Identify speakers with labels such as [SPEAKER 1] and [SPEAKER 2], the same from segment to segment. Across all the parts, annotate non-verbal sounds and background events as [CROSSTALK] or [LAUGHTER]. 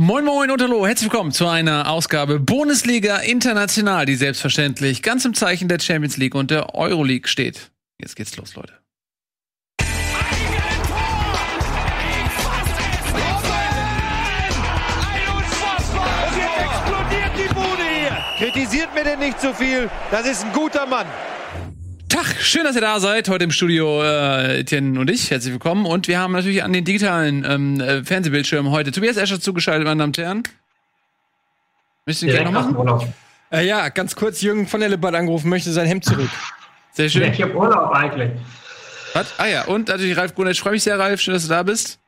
[SPEAKER 1] Moin Moin und Hallo, herzlich willkommen zu einer Ausgabe Bundesliga International, die selbstverständlich ganz im Zeichen der Champions League und der Euroleague steht. Jetzt geht's los, Leute.
[SPEAKER 2] Kritisiert mir denn nicht so viel. Das ist ein guter Mann.
[SPEAKER 1] Tag, schön, dass ihr da seid. Heute im Studio äh, Etienne und ich. Herzlich willkommen. Und wir haben natürlich an den digitalen ähm, äh, Fernsehbildschirmen heute Tobias Escher zugeschaltet, meine Damen und Herren. Möchtest du den gerne noch machen?
[SPEAKER 3] Äh, ja, ganz kurz, Jürgen von der Lippe hat angerufen, möchte sein Hemd zurück.
[SPEAKER 1] Sehr schön.
[SPEAKER 4] Ja, ich hab Urlaub eigentlich.
[SPEAKER 1] Was? Ah ja, und natürlich Ralf Brunner. Ich freue mich sehr, Ralf. Schön, dass du da bist.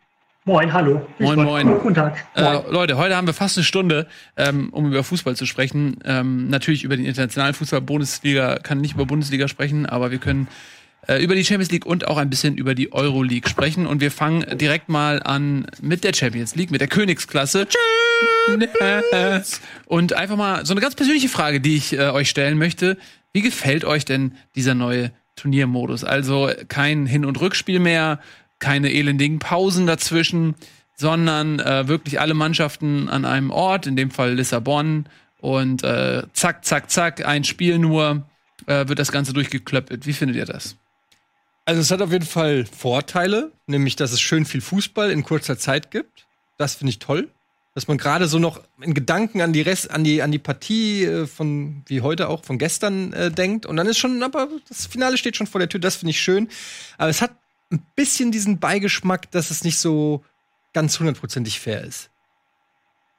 [SPEAKER 4] Moin, hallo.
[SPEAKER 1] Moin, moin.
[SPEAKER 4] Guten Tag.
[SPEAKER 1] Äh, Leute, heute haben wir fast eine Stunde, ähm, um über Fußball zu sprechen. Ähm, natürlich über den internationalen Fußball. Bundesliga kann nicht über Bundesliga sprechen, aber wir können äh, über die Champions League und auch ein bisschen über die Euroleague sprechen. Und wir fangen direkt mal an mit der Champions League, mit der Königsklasse. Und einfach mal so eine ganz persönliche Frage, die ich äh, euch stellen möchte. Wie gefällt euch denn dieser neue Turniermodus? Also kein Hin- und Rückspiel mehr, keine elendigen Pausen dazwischen, sondern äh, wirklich alle Mannschaften an einem Ort, in dem Fall Lissabon. Und äh, zack, zack, zack, ein Spiel nur, äh, wird das Ganze durchgeklöppelt. Wie findet ihr das?
[SPEAKER 3] Also es hat auf jeden Fall Vorteile, nämlich dass es schön viel Fußball in kurzer Zeit gibt. Das finde ich toll. Dass man gerade so noch in Gedanken an die Rest, an die, an die Partie äh, von, wie heute auch, von gestern äh, denkt. Und dann ist schon, aber das Finale steht schon vor der Tür, das finde ich schön. Aber es hat ein bisschen diesen Beigeschmack, dass es nicht so ganz hundertprozentig fair ist.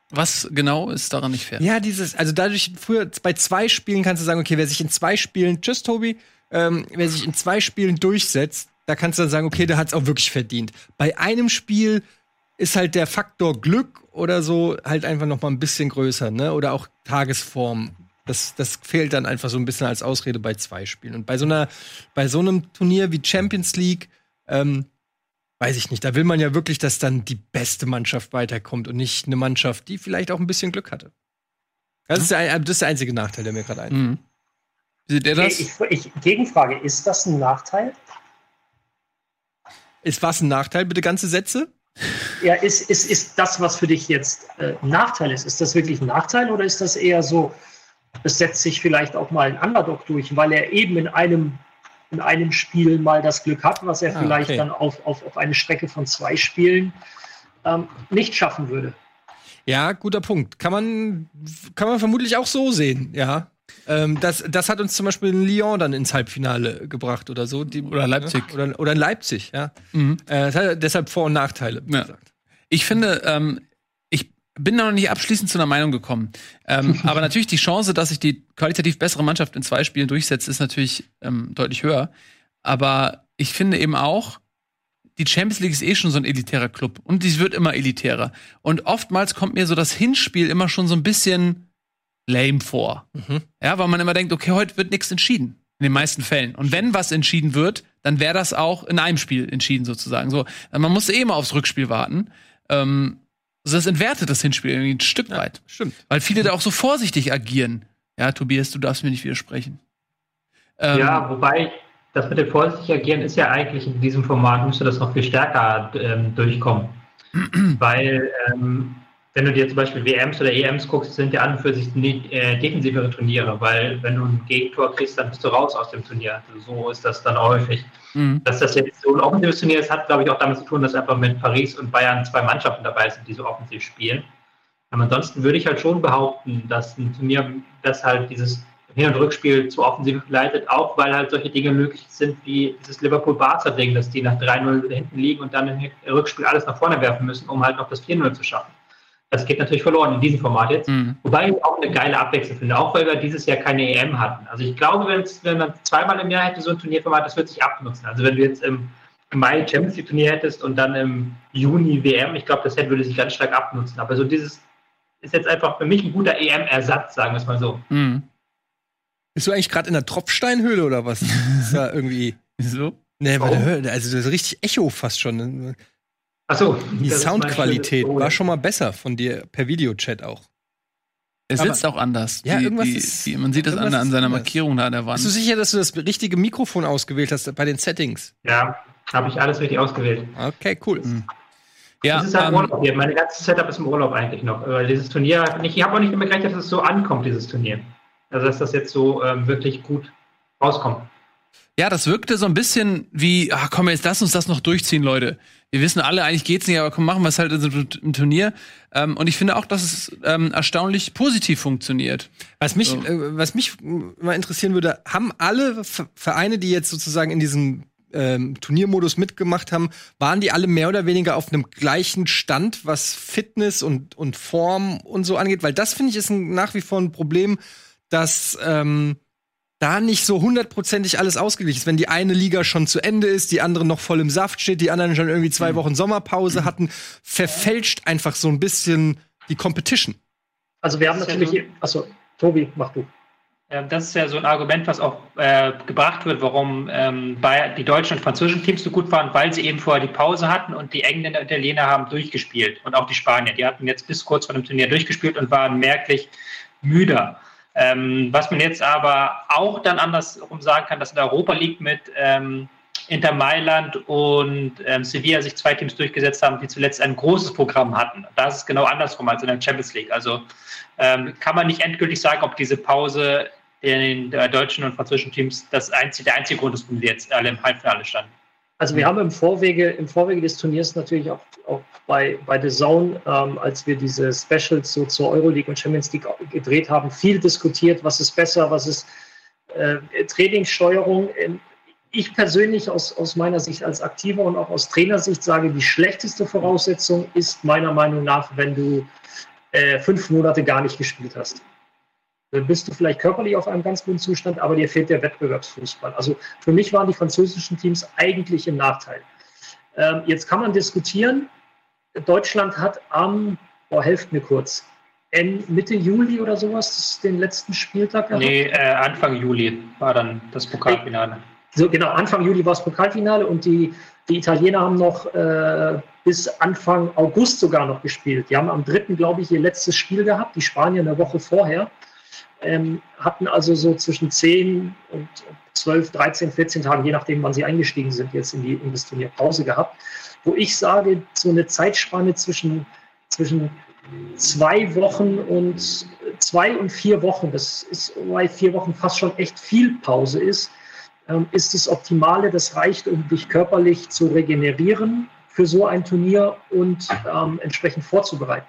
[SPEAKER 1] Was genau ist daran nicht fair?
[SPEAKER 3] Ja, dieses, also dadurch, früher bei zwei Spielen kannst du sagen, okay, wer sich in zwei Spielen, tschüss Tobi, ähm, wer sich in zwei Spielen durchsetzt, da kannst du dann sagen, okay, der hat's auch wirklich verdient. Bei einem Spiel ist halt der Faktor Glück oder so halt einfach noch mal ein bisschen größer, ne? Oder auch Tagesform. Das, das fehlt dann einfach so ein bisschen als Ausrede bei zwei Spielen. Und bei so einer, bei so einem Turnier wie Champions League, ähm, weiß ich nicht, da will man ja wirklich, dass dann die beste Mannschaft weiterkommt und nicht eine Mannschaft, die vielleicht auch ein bisschen Glück hatte. Das ist der, das ist der einzige Nachteil, der mir gerade einfällt.
[SPEAKER 1] Mhm. Wie seht ihr das?
[SPEAKER 4] Ich, ich, Gegenfrage, ist das ein Nachteil?
[SPEAKER 3] Ist was ein Nachteil, bitte ganze Sätze?
[SPEAKER 4] Ja, ist, ist, ist das, was für dich jetzt äh, ein Nachteil ist, ist das wirklich ein Nachteil oder ist das eher so, es setzt sich vielleicht auch mal ein Underdog durch, weil er eben in einem, in einem Spiel mal das Glück hat, was er
[SPEAKER 3] Ah,
[SPEAKER 4] vielleicht
[SPEAKER 3] okay.
[SPEAKER 4] dann auf, auf, auf eine Strecke von zwei Spielen ähm, nicht schaffen würde?
[SPEAKER 3] Ja, guter Punkt. Kann man, kann man vermutlich auch so sehen, ja. Ähm, das, das hat uns zum Beispiel in Lyon dann ins Halbfinale gebracht oder so. Die,
[SPEAKER 1] Oder Leipzig.
[SPEAKER 3] Oder, oder in Leipzig, ja.
[SPEAKER 1] Mhm.
[SPEAKER 3] Äh, das hat deshalb Vor- und Nachteile, wie
[SPEAKER 1] Ja.
[SPEAKER 3] gesagt.
[SPEAKER 1] Ich finde, ähm, bin da noch nicht abschließend zu einer Meinung gekommen. Ähm, [LAUGHS] aber natürlich die Chance, dass sich die qualitativ bessere Mannschaft in zwei Spielen durchsetzt, ist natürlich ähm, deutlich höher. Aber ich finde eben auch, die Champions League ist eh schon so ein elitärer Club und die wird immer elitärer. Und oftmals kommt mir so das Hinspiel immer schon so ein bisschen lame vor.
[SPEAKER 3] Mhm.
[SPEAKER 1] Ja, weil man immer denkt, okay, heute wird nichts entschieden. In den meisten Fällen. Und wenn was entschieden wird, dann wäre das auch in einem Spiel entschieden sozusagen. So, man muss eh immer aufs Rückspiel warten. Ähm, also das entwertet das Hinspiel irgendwie ein Stück weit.
[SPEAKER 3] Stimmt.
[SPEAKER 1] Weil viele da auch so vorsichtig agieren. Ja, Tobias, du darfst mir nicht widersprechen. Ähm,
[SPEAKER 4] ja, wobei das mit dem vorsichtig agieren ist ja eigentlich in diesem Format müsste das noch viel stärker ähm, durchkommen. [CLEARS THROAT] Weil ähm, wenn du dir zum Beispiel WMs oder EMs guckst, sind ja an und für sich nicht, äh, defensivere Turniere, weil wenn du ein Gegentor kriegst, dann bist du raus aus dem Turnier. Also so ist das dann häufig.
[SPEAKER 1] mh.
[SPEAKER 4] Dass das jetzt so ein offensives Turnier ist, hat, glaube ich, auch damit zu tun, dass einfach mit Paris und Bayern zwei Mannschaften dabei sind, die so offensiv spielen. Aber ansonsten würde ich halt schon behaupten, dass ein Turnier, das halt dieses Hin- und Rückspiel zu offensiv leitet, auch weil halt solche Dinge möglich sind wie dieses Liverpool-Barca-Ding, dass die nach 3-0 hinten liegen und dann im Rückspiel alles nach vorne werfen müssen, um halt noch das 4-0 zu schaffen. Das geht natürlich verloren in diesem Format jetzt.
[SPEAKER 1] Mhm.
[SPEAKER 4] Wobei ich auch eine geile Abwechslung finde, auch weil wir dieses Jahr keine EM hatten. Also ich glaube, wenn man zweimal im Jahr hätte so ein Turnierformat, das wird sich abnutzen. Also wenn du jetzt im Mai Champions League Turnier hättest und dann im Juni WM, ich glaube, das hätte, würde sich ganz stark abnutzen. Aber so dieses ist jetzt einfach für mich ein guter EM-Ersatz, sagen wir es mal so.
[SPEAKER 1] Mhm.
[SPEAKER 3] Bist du eigentlich gerade in der Tropfsteinhöhle oder was? ist da [LAUGHS] irgendwie.
[SPEAKER 1] Wieso?
[SPEAKER 3] Nee, weil der, also das ist richtig Echo fast schon.
[SPEAKER 4] Achso.
[SPEAKER 3] Die Soundqualität war schon mal besser von dir per Videochat auch.
[SPEAKER 1] Er
[SPEAKER 3] Aber-
[SPEAKER 1] sitzt auch anders.
[SPEAKER 3] Ja,
[SPEAKER 1] die,
[SPEAKER 3] irgendwas
[SPEAKER 1] die,
[SPEAKER 3] ist-
[SPEAKER 1] die, man sieht das an,
[SPEAKER 3] irgendwas
[SPEAKER 1] an seiner
[SPEAKER 3] anders.
[SPEAKER 1] Markierung da an der Wand.
[SPEAKER 3] Bist du sicher, dass du das richtige Mikrofon ausgewählt hast bei den Settings?
[SPEAKER 4] Ja, habe ich alles richtig ausgewählt.
[SPEAKER 3] Okay, cool.
[SPEAKER 1] Mhm.
[SPEAKER 5] Ja, das ist halt ähm, Urlaub hier. Meine ganze Setup ist im Urlaub eigentlich noch. Weil dieses Turnier, nicht, ich habe auch nicht damit gerechnet, dass es so ankommt, dieses Turnier. Also dass das jetzt so ähm, wirklich gut rauskommt.
[SPEAKER 1] Ja, das wirkte so ein bisschen wie, ach komm, jetzt lass uns das noch durchziehen, Leute. Wir wissen alle, eigentlich geht's nicht, aber komm, machen wir es halt im Turnier. Ähm, und ich finde auch, dass es ähm, erstaunlich positiv funktioniert.
[SPEAKER 3] Was mich, so. äh, was mich mal interessieren würde, haben alle Vereine, die jetzt sozusagen in diesem ähm, Turniermodus mitgemacht haben, waren die alle mehr oder weniger auf einem gleichen Stand, was Fitness und, und Form und so angeht? Weil das finde ich ist ein, nach wie vor ein Problem, dass ähm, da nicht so hundertprozentig alles ausgeglichen ist. Wenn die eine Liga schon zu Ende ist, die andere noch voll im Saft steht, die anderen schon irgendwie zwei mhm. Wochen Sommerpause mhm. hatten, verfälscht einfach so ein bisschen die Competition.
[SPEAKER 5] Also wir haben natürlich, ja so. achso, Tobi, mach du. Das ist ja so ein Argument, was auch äh, gebracht wird, warum ähm, bei die deutschen und französischen Teams so gut waren, weil sie eben vorher die Pause hatten und die Engländer und Italiener haben durchgespielt und auch die Spanier. Die hatten jetzt bis kurz vor dem Turnier durchgespielt und waren merklich müder. Ähm, was man jetzt aber auch dann andersrum sagen kann, dass in der Europa League mit ähm, Inter Mailand und ähm, Sevilla sich zwei Teams durchgesetzt haben, die zuletzt ein großes Programm hatten. Da ist es genau andersrum als in der Champions League. Also ähm, kann man nicht endgültig sagen, ob diese Pause in den deutschen und französischen Teams das einzige, der einzige Grund ist, warum die jetzt alle im Halbfinale standen. Also wir haben im Vorwege, im Vorwege des Turniers natürlich auch, auch bei, bei The Zone, ähm, als wir diese Specials so zur Euroleague und Champions League gedreht haben, viel diskutiert, was ist besser, was ist äh, Trainingssteuerung. Ähm, ich persönlich aus, aus meiner Sicht als Aktiver und auch aus Trainersicht sage, die schlechteste Voraussetzung ist meiner Meinung nach, wenn du äh, fünf Monate gar nicht gespielt hast. Dann bist du vielleicht körperlich auf einem ganz guten Zustand, aber dir fehlt der Wettbewerbsfußball. Also für mich waren die französischen Teams eigentlich im Nachteil. Ähm, jetzt kann man diskutieren. Deutschland hat am, boah, helft mir kurz, Mitte Juli oder sowas den letzten Spieltag
[SPEAKER 1] gehabt? Nee, äh, Anfang Juli war dann das Pokalfinale.
[SPEAKER 5] So, genau, Anfang Juli war das Pokalfinale und die, die Italiener haben noch äh, bis Anfang August sogar noch gespielt. Die haben am 3. glaube ich, ihr letztes Spiel gehabt, die Spanier eine Woche vorher ähm, hatten also so zwischen 10 und 12, 13, 14 Tagen, je nachdem, wann sie eingestiegen sind, jetzt in, die, in das Turnier Pause gehabt, wo ich sage, so eine Zeitspanne zwischen, zwischen zwei Wochen und zwei und vier Wochen, das ist, bei vier Wochen fast schon echt viel Pause ist, ähm, ist das Optimale. Das reicht, um dich körperlich zu regenerieren für so ein Turnier und ähm, entsprechend vorzubereiten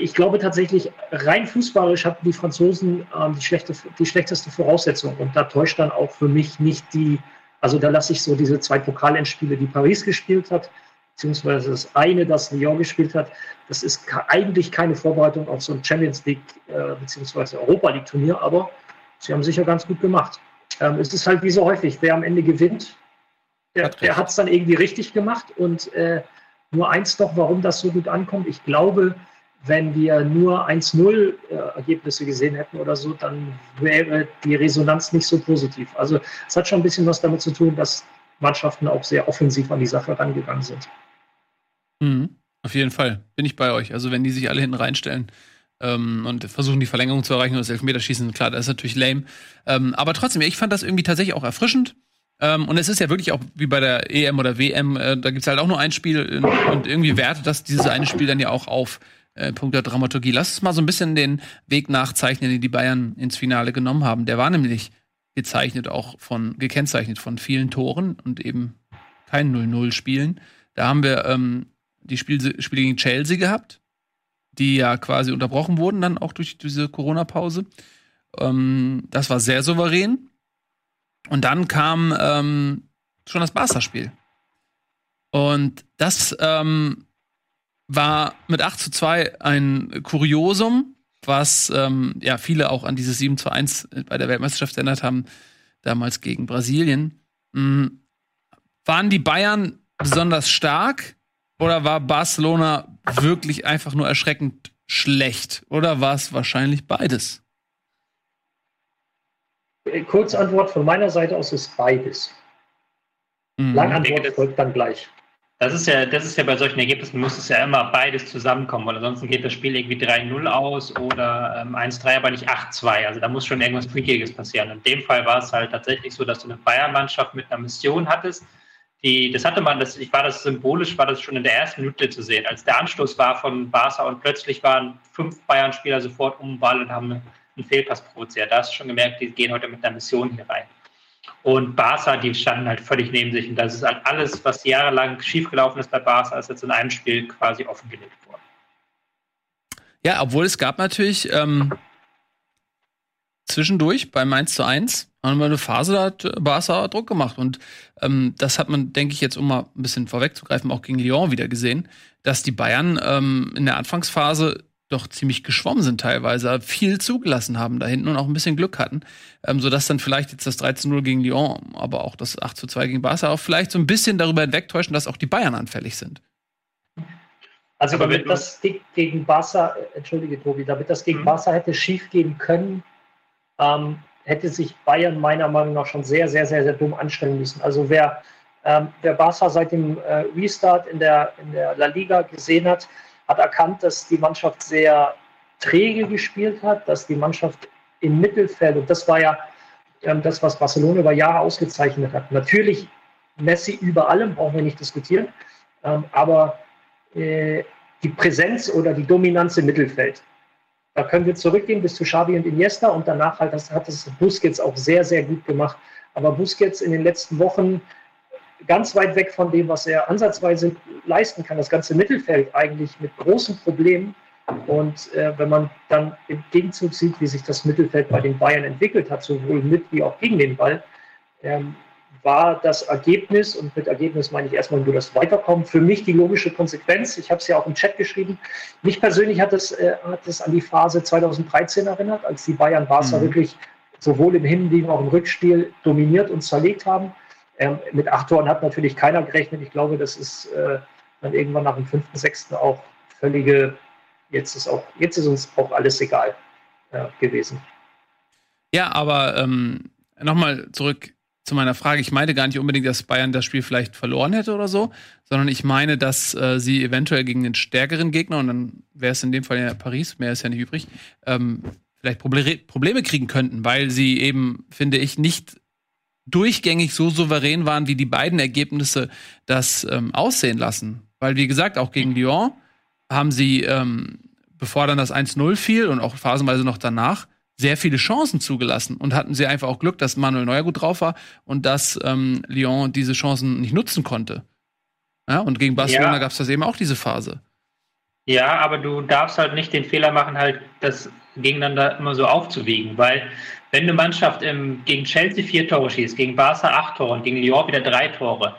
[SPEAKER 5] ich glaube tatsächlich, rein fußballisch hatten die Franzosen ähm, die, schlechte, die schlechteste Voraussetzung. Und da täuscht dann auch für mich nicht die, also da lasse ich so diese zwei Pokalendspiele, die Paris gespielt hat, beziehungsweise das eine, das Lyon gespielt hat, das ist eigentlich keine Vorbereitung auf so ein Champions League äh, beziehungsweise Europa League Turnier, aber sie haben sicher ganz gut gemacht. Ähm, es ist halt wie so häufig, wer am Ende gewinnt, der, der hat es dann irgendwie richtig gemacht und äh, nur eins doch, warum das so gut ankommt. Ich glaube, wenn wir nur 1-0 äh, Ergebnisse gesehen hätten oder so, dann wäre die Resonanz nicht so positiv. Also es hat schon ein bisschen was damit zu tun, dass Mannschaften auch sehr offensiv an die Sache rangegangen sind.
[SPEAKER 1] Mhm, auf jeden Fall bin ich bei euch. Also wenn die sich alle hinten reinstellen ähm, und versuchen die Verlängerung zu erreichen und das Elfmeterschießen, klar, das ist natürlich lame. Ähm, aber trotzdem, ich fand das irgendwie tatsächlich auch erfrischend. Ähm, und es ist ja wirklich auch wie bei der EM oder WM, äh, da gibt es halt auch nur ein Spiel und irgendwie wertet das dieses eine Spiel dann ja auch auf äh, Punkt der Dramaturgie. Lass uns mal so ein bisschen den Weg nachzeichnen, den die Bayern ins Finale genommen haben. Der war nämlich gezeichnet, auch von, gekennzeichnet von vielen Toren und eben kein 0-0-Spielen. Da haben wir ähm, die Spiele, Spiele gegen Chelsea gehabt, die ja quasi unterbrochen wurden, dann auch durch diese Corona-Pause. Ähm, das war sehr souverän. Und dann kam ähm, schon das Barca-Spiel. Und das ähm, war mit 8 zu 2 ein Kuriosum, was ähm, ja viele auch an dieses 7 zu 1 bei der Weltmeisterschaft erinnert haben, damals gegen Brasilien. Mhm. Waren die Bayern besonders stark oder war Barcelona wirklich einfach nur erschreckend schlecht? Oder war es wahrscheinlich beides?
[SPEAKER 5] Kurzantwort von meiner Seite aus ist beides. Mhm. Langantwort folgt dann gleich. Das ist ja, das ist ja bei solchen Ergebnissen muss es ja immer beides zusammenkommen, weil ansonsten geht das Spiel irgendwie 3-0 aus oder ähm, 1-3, aber nicht 8-2. Also da muss schon irgendwas Freakiges passieren. In dem Fall war es halt tatsächlich so, dass du eine Bayern-Mannschaft mit einer Mission hattest,
[SPEAKER 4] die, das hatte man, das, ich war das symbolisch, war das schon in der ersten Minute zu sehen, als der Anstoß war von Barca und plötzlich waren fünf Bayern-Spieler sofort um den Ball und haben einen Fehlpass provoziert. Da hast du schon gemerkt, die gehen heute mit einer Mission hier rein. Und Barca, die standen halt völlig neben sich. Und das ist halt alles, was jahrelang schiefgelaufen ist bei Barca, ist jetzt in einem Spiel quasi offengelegt worden.
[SPEAKER 1] Ja, obwohl es gab natürlich ähm, zwischendurch beim 1 zu 1 haben wir eine Phase, da hat Barca Druck gemacht. Und ähm, das hat man, denke ich, jetzt, um mal ein bisschen vorwegzugreifen, auch gegen Lyon wieder gesehen, dass die Bayern ähm, in der Anfangsphase doch ziemlich geschwommen sind teilweise, viel zugelassen haben da hinten und auch ein bisschen Glück hatten, ähm, sodass dann vielleicht jetzt das 13-0 gegen Lyon, aber auch das 8 zu 2 gegen Barca auch vielleicht so ein bisschen darüber hinwegtäuschen, dass auch die Bayern anfällig sind.
[SPEAKER 5] Also aber damit das gegen Barca, entschuldige Tobi, damit das gegen mhm. Barca hätte schief gehen können, ähm, hätte sich Bayern meiner Meinung nach schon sehr, sehr, sehr, sehr dumm anstellen müssen. Also wer, ähm, wer Barca seit dem äh, Restart in der, in der La Liga gesehen hat, hat erkannt, dass die Mannschaft sehr träge gespielt hat, dass die Mannschaft im Mittelfeld, und das war ja ähm, das, was Barcelona über Jahre ausgezeichnet hat. Natürlich Messi über allem, brauchen wir nicht diskutieren, ähm, aber äh, die Präsenz oder die Dominanz im Mittelfeld. Da können wir zurückgehen bis zu Xavi und Iniesta und danach halt, das hat es Busquets auch sehr, sehr gut gemacht. Aber Busquets in den letzten Wochen ganz weit weg von dem, was er ansatzweise leisten kann. Das ganze Mittelfeld eigentlich mit großen Problemen. Und äh, wenn man dann im Gegenzug sieht, wie sich das Mittelfeld bei den Bayern entwickelt hat, sowohl mit wie auch gegen den Ball, ähm, war das Ergebnis, und mit Ergebnis meine ich erstmal nur das Weiterkommen, für mich die logische Konsequenz. Ich habe es ja auch im Chat geschrieben. Mich persönlich hat es, äh, hat es an die Phase 2013 erinnert, als die Bayern Barca mhm. wirklich sowohl im Hin- wie auch im Rückspiel dominiert und zerlegt haben. Ähm, mit acht Toren hat natürlich keiner gerechnet. Ich glaube, das ist äh, dann irgendwann nach dem fünften, sechsten auch völlige, jetzt ist auch, jetzt ist uns auch alles egal äh, gewesen.
[SPEAKER 1] Ja, aber ähm, nochmal zurück zu meiner Frage. Ich meine gar nicht unbedingt, dass Bayern das Spiel vielleicht verloren hätte oder so, sondern ich meine, dass äh, sie eventuell gegen den stärkeren Gegner, und dann wäre es in dem Fall ja Paris, mehr ist ja nicht übrig, ähm, vielleicht Proble Probleme kriegen könnten, weil sie eben, finde ich, nicht durchgängig so souverän waren, wie die beiden Ergebnisse das ähm, aussehen lassen. Weil, wie gesagt, auch gegen Lyon haben sie, ähm, bevor dann das 1-0 fiel und auch phasenweise noch danach, sehr viele Chancen zugelassen und hatten sie einfach auch Glück, dass Manuel Neuer gut drauf war und dass ähm, Lyon diese Chancen nicht nutzen konnte. Ja, und gegen Barcelona ja. gab es das eben auch diese Phase.
[SPEAKER 4] Ja, aber du darfst halt nicht den Fehler machen, halt das gegeneinander immer so aufzuwiegen, weil wenn eine Mannschaft im, gegen Chelsea vier Tore schießt, gegen Barca acht Tore und gegen Lyon wieder drei Tore,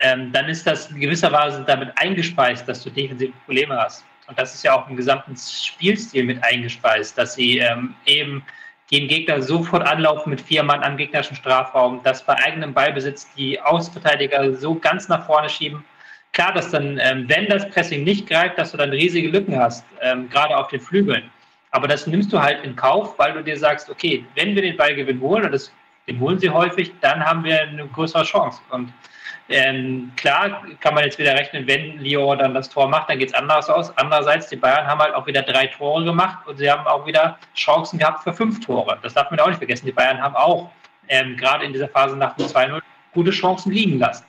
[SPEAKER 4] ähm, dann ist das in gewisser Weise damit eingespeist, dass du defensive Probleme hast. Und das ist ja auch im gesamten Spielstil mit eingespeist, dass sie ähm, eben gegen Gegner sofort anlaufen mit vier Mann am gegnerischen Strafraum, dass bei eigenem Ballbesitz die Außenverteidiger so ganz nach vorne schieben. Klar, dass dann, ähm, wenn das Pressing nicht greift, dass du dann riesige Lücken hast, ähm, gerade auf den Flügeln. Aber das nimmst du halt in Kauf, weil du dir sagst, okay, wenn wir den Ballgewinn holen, und das, den holen sie häufig, dann haben wir eine größere Chance. Und ähm, klar kann man jetzt wieder rechnen, wenn Lyon dann das Tor macht, dann geht es anders aus. Andererseits, die Bayern haben halt auch wieder drei Tore gemacht und sie haben auch wieder Chancen gehabt für fünf Tore. Das darf man auch nicht vergessen. Die Bayern haben auch ähm, gerade in dieser Phase nach dem 2-0 gute Chancen liegen lassen.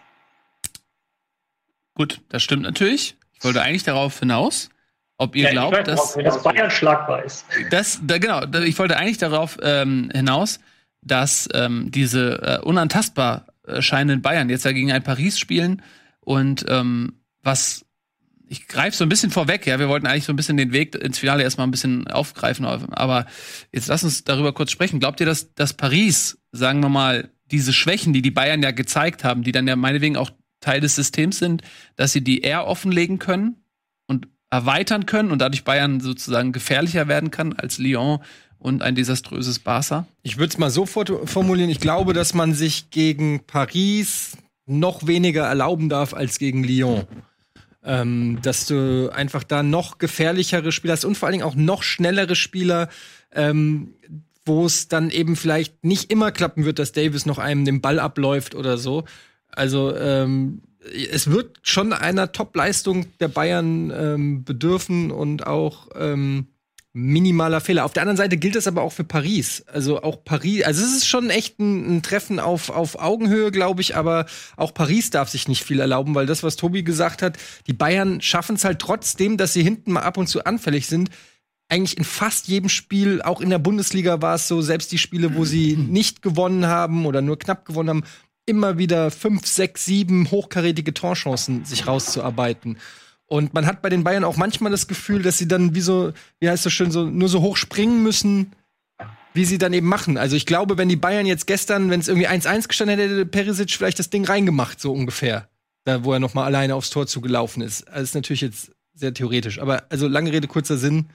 [SPEAKER 1] Gut, das stimmt natürlich. Ich wollte eigentlich darauf hinaus, ob ihr ja, glaubt, weiß, dass,
[SPEAKER 5] dass Bayern schlagbar ist.
[SPEAKER 1] Das, da, genau, da, ich wollte eigentlich darauf ähm, hinaus, dass ähm, diese äh, unantastbar scheinenden Bayern jetzt ja gegen ein Paris spielen und ähm, was ich greife so ein bisschen vorweg, ja, wir wollten eigentlich so ein bisschen den Weg ins Finale erstmal ein bisschen aufgreifen, aber jetzt lass uns darüber kurz sprechen. Glaubt ihr, dass, dass Paris, sagen wir mal, diese Schwächen, die die Bayern ja gezeigt haben, die dann ja meinetwegen auch Teil des Systems sind, dass sie die eher offenlegen können und erweitern können und dadurch Bayern sozusagen gefährlicher werden kann als Lyon und ein desaströses Barca?
[SPEAKER 3] Ich würde es mal so formulieren. Ich glaube, dass man sich gegen Paris noch weniger erlauben darf als gegen Lyon. Ähm, dass du einfach da noch gefährlichere Spieler hast und vor allen Dingen auch noch schnellere Spieler, ähm, wo es dann eben vielleicht nicht immer klappen wird, dass Davis noch einem den Ball abläuft oder so. Also ähm, es wird schon einer Top-Leistung der Bayern ähm, bedürfen und auch ähm, minimaler Fehler. Auf der anderen Seite gilt das aber auch für Paris. Also auch Paris, also es ist schon echt ein, ein Treffen auf, auf Augenhöhe, glaube ich, aber auch Paris darf sich nicht viel erlauben, weil das, was Tobi gesagt hat, die Bayern schaffen es halt trotzdem, dass sie hinten mal ab und zu anfällig sind. Eigentlich in fast jedem Spiel, auch in der Bundesliga war es so, selbst die Spiele, wo sie [CLEARS THROAT] nicht gewonnen haben oder nur knapp gewonnen haben, immer wieder fünf, sechs, sieben hochkarätige Torchancen sich rauszuarbeiten. Und man hat bei den Bayern auch manchmal das Gefühl, dass sie dann wie so, wie heißt das schön, so, nur so hoch springen müssen, wie sie dann eben machen. Also ich glaube, wenn die Bayern jetzt gestern, wenn es irgendwie 1-1 gestanden hätte, hätte Perisic vielleicht das Ding reingemacht, so ungefähr. Da, wo er noch mal alleine aufs Tor zugelaufen ist. Also ist natürlich jetzt sehr theoretisch. Aber also lange Rede, kurzer Sinn.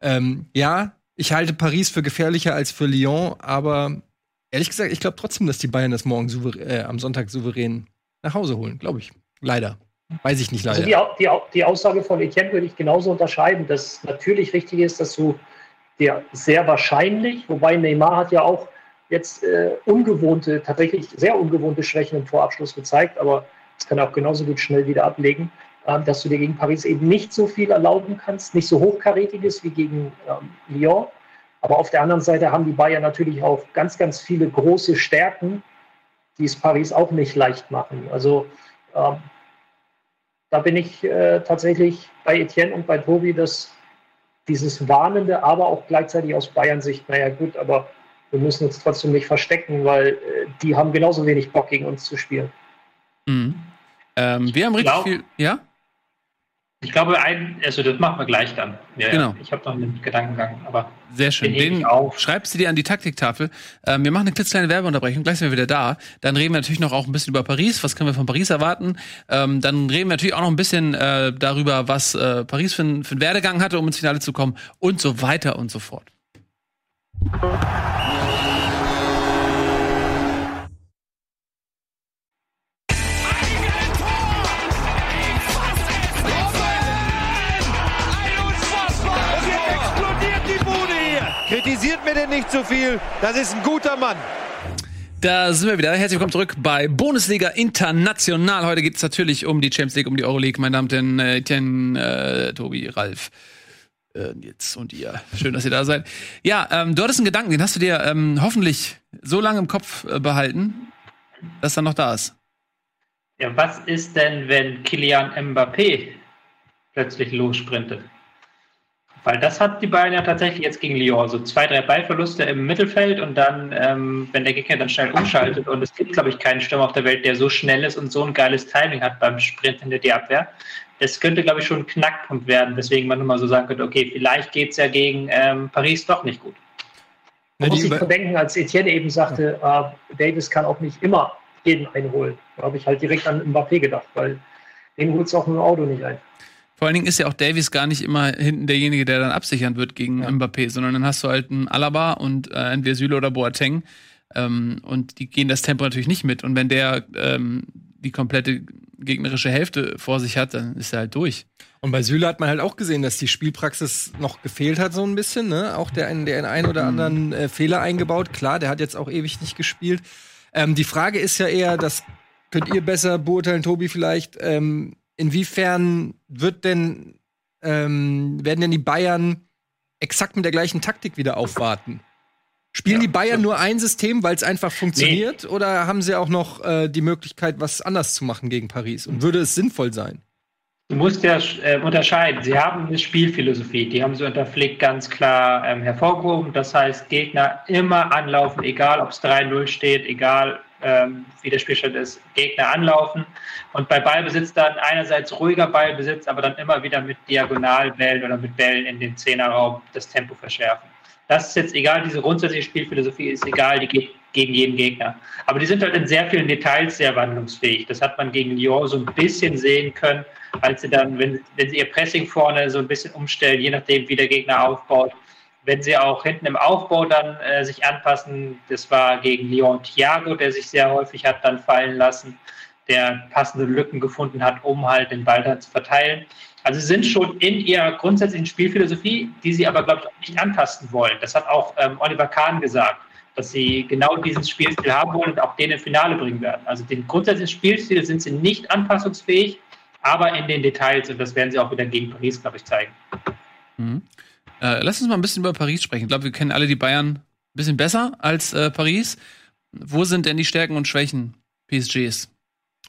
[SPEAKER 3] Ähm, ja, ich halte Paris für gefährlicher als für Lyon, aber ehrlich gesagt, ich glaube trotzdem, dass die Bayern das morgen äh, am Sonntag souverän nach Hause holen. Glaube ich. Leider. Weiß ich nicht leider.
[SPEAKER 5] Also die, die, die, Aussage von Etienne würde ich genauso unterscheiden, dass natürlich richtig ist, dass du dir sehr wahrscheinlich, wobei Neymar hat ja auch jetzt äh, ungewohnte, tatsächlich sehr ungewohnte Schwächen im Vorabschluss gezeigt, aber das kann er auch genauso gut schnell wieder ablegen, äh, dass du dir gegen Paris eben nicht so viel erlauben kannst, nicht so hochkarätiges wie gegen ähm, Lyon. Aber auf der anderen Seite haben die Bayern natürlich auch ganz, ganz viele große Stärken, die es Paris auch nicht leicht machen. Also ähm, da bin ich äh, tatsächlich bei Etienne und bei Tobi, dass dieses Warnende, aber auch gleichzeitig aus Bayern-Sicht, naja gut, aber wir müssen uns trotzdem nicht verstecken, weil äh, die haben genauso wenig Bock gegen uns zu spielen.
[SPEAKER 1] Mhm. Ähm, wir haben richtig glaub, viel, ja?
[SPEAKER 4] Ich glaube, ein, also das machen wir gleich dann.
[SPEAKER 1] Ja, genau.
[SPEAKER 4] Ich habe noch einen Gedankengang, aber.
[SPEAKER 1] Sehr schön. Den schreibst du dir an die Taktiktafel. Ähm, wir machen eine klitzekleine Werbeunterbrechung, gleich sind wir wieder da. Dann reden wir natürlich noch auch ein bisschen über Paris. Was können wir von Paris erwarten? Ähm, dann reden wir natürlich auch noch ein bisschen äh, darüber, was äh, Paris für, für einen Werdegang hatte, um ins Finale zu kommen und so weiter und so fort.
[SPEAKER 2] Mir denn nicht zu viel. Das ist ein guter Mann.
[SPEAKER 1] Da sind wir wieder. Herzlich willkommen zurück bei Bundesliga International. Heute geht es natürlich um die Champions League, um die Euroleague. Meine Damen und Herren, äh, Etienne, äh, Tobi, Ralf, äh, jetzt und ihr. Schön, dass ihr da seid. Ja, ähm, du hattest einen Gedanken, den hast du dir ähm, hoffentlich so lange im Kopf äh, behalten, dass er noch da ist.
[SPEAKER 4] Ja, was ist denn, wenn Kilian Mbappé plötzlich lossprintet? Weil das hat die Bayern ja tatsächlich jetzt gegen Lyon. So zwei, drei Ballverluste im Mittelfeld und dann, ähm, wenn der Gegner dann schnell umschaltet. Und es gibt, glaube ich, keinen Stürmer auf der Welt, der so schnell ist und so ein geiles Timing hat beim Sprint hinter die Abwehr. Das könnte, glaube ich, schon ein Knackpunkt werden, weswegen man immer so sagen könnte, okay, vielleicht geht es ja gegen ähm, Paris doch nicht gut.
[SPEAKER 5] Man muss sich verdenken, als Etienne eben sagte, äh, Davis kann auch nicht immer jeden einholen. Da habe ich halt direkt an Mbappé gedacht, weil den holt es auch mit dem Auto nicht ein.
[SPEAKER 1] Vor allen Dingen ist ja auch Davies gar nicht immer hinten derjenige, der dann absichern wird gegen ja. Mbappé, sondern dann hast du halt einen Alaba und äh, entweder Süle oder Boateng. Ähm, und die gehen das Tempo natürlich nicht mit. Und wenn der ähm, die komplette gegnerische Hälfte vor sich hat, dann ist er halt durch.
[SPEAKER 3] Und bei Süle hat man halt auch gesehen, dass die Spielpraxis noch gefehlt hat, so ein bisschen. Ne? Auch der, der in einen oder anderen äh, Fehler eingebaut. Klar, der hat jetzt auch ewig nicht gespielt. Ähm, die Frage ist ja eher, das könnt ihr besser beurteilen, Tobi, vielleicht. Ähm, inwiefern wird denn, ähm, werden denn die Bayern exakt mit der gleichen Taktik wieder aufwarten? Spielen ja, die Bayern so. nur ein System, weil es einfach funktioniert, nee. oder haben sie auch noch äh, die Möglichkeit, was anders zu machen gegen Paris? Und würde es sinnvoll sein?
[SPEAKER 4] Du musst ja äh, unterscheiden. Sie haben eine Spielphilosophie, die haben sie unter Flick ganz klar ähm, hervorgehoben. Das heißt, Gegner immer anlaufen, egal ob es 3-0 steht, egal ähm, wie der Spielstand ist, Gegner anlaufen und bei Ballbesitz dann einerseits ruhiger Ballbesitz, aber dann immer wieder mit Diagonalbällen oder mit Bällen in den Zehnerraum das Tempo verschärfen. Das ist jetzt egal, diese grundsätzliche Spielphilosophie ist egal, die geht gegen jeden Gegner. Aber die sind halt in sehr vielen Details sehr wandlungsfähig. Das hat man gegen Lyon so ein bisschen sehen können, als sie dann, wenn, wenn sie ihr Pressing vorne so ein bisschen umstellen, je nachdem, wie der Gegner aufbaut, wenn sie auch hinten im Aufbau dann äh, sich anpassen, das war gegen Leon Thiago, der sich sehr häufig hat dann fallen lassen, der passende Lücken gefunden hat, um halt den Ball dann zu verteilen. Also sie sind schon in ihrer grundsätzlichen Spielphilosophie, die sie aber, glaube ich, auch nicht antasten wollen. Das hat auch ähm, Oliver Kahn gesagt, dass sie genau dieses Spielstil haben wollen und auch den im Finale bringen werden. Also den grundsätzlichen Spielstil sind sie nicht anpassungsfähig, aber in den Details, und das werden sie auch wieder gegen Paris, glaube ich, zeigen.
[SPEAKER 1] Mhm. Äh, lass uns mal ein bisschen über Paris sprechen. Ich glaube, wir kennen alle die Bayern ein bisschen besser als äh, Paris. Wo sind denn die Stärken und Schwächen PSGs?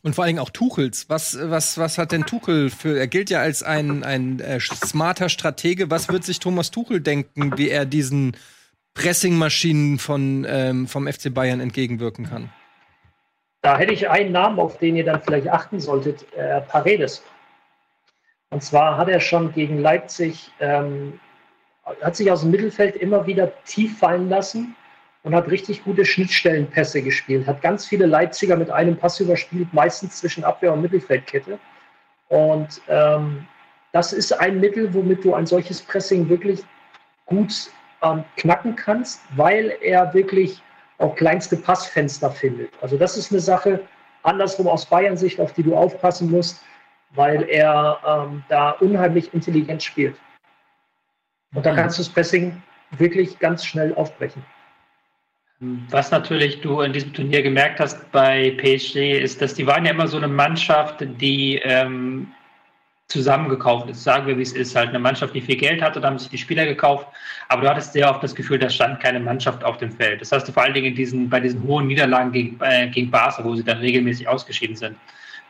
[SPEAKER 3] Und vor allen Dingen auch Tuchels. Was, was, was hat denn Tuchel für? Er gilt ja als ein, ein äh, smarter Stratege. Was wird sich Thomas Tuchel denken, wie er diesen Pressingmaschinen von, ähm, vom FC Bayern entgegenwirken kann?
[SPEAKER 5] Da hätte ich einen Namen, auf den ihr dann vielleicht achten solltet: äh, Paredes. Und zwar hat er schon gegen Leipzig, ähm, hat sich aus dem Mittelfeld immer wieder tief fallen lassen und hat richtig gute Schnittstellenpässe gespielt. Hat ganz viele Leipziger mit einem Pass überspielt, meistens zwischen Abwehr und Mittelfeldkette. Und ähm, das ist ein Mittel, womit du ein solches Pressing wirklich gut ähm, knacken kannst, weil er wirklich auch kleinste Passfenster findet. Also das ist eine Sache, andersrum aus Bayern-Sicht, auf die du aufpassen musst, weil er ähm, da unheimlich intelligent spielt. Und da kannst du das Pressing wirklich ganz schnell aufbrechen.
[SPEAKER 4] Was natürlich du in diesem Turnier gemerkt hast bei PSG, ist, dass die waren ja immer so eine Mannschaft, die ähm, zusammengekauft ist. Sagen wir, wie es ist. Halt eine Mannschaft, die viel Geld hatte, da haben sich die Spieler gekauft. Aber du hattest sehr oft das Gefühl, da stand keine Mannschaft auf dem Feld. Das hast du vor allen Dingen in diesen, bei diesen hohen Niederlagen gegen, äh, gegen Barca, wo sie dann regelmäßig ausgeschieden sind.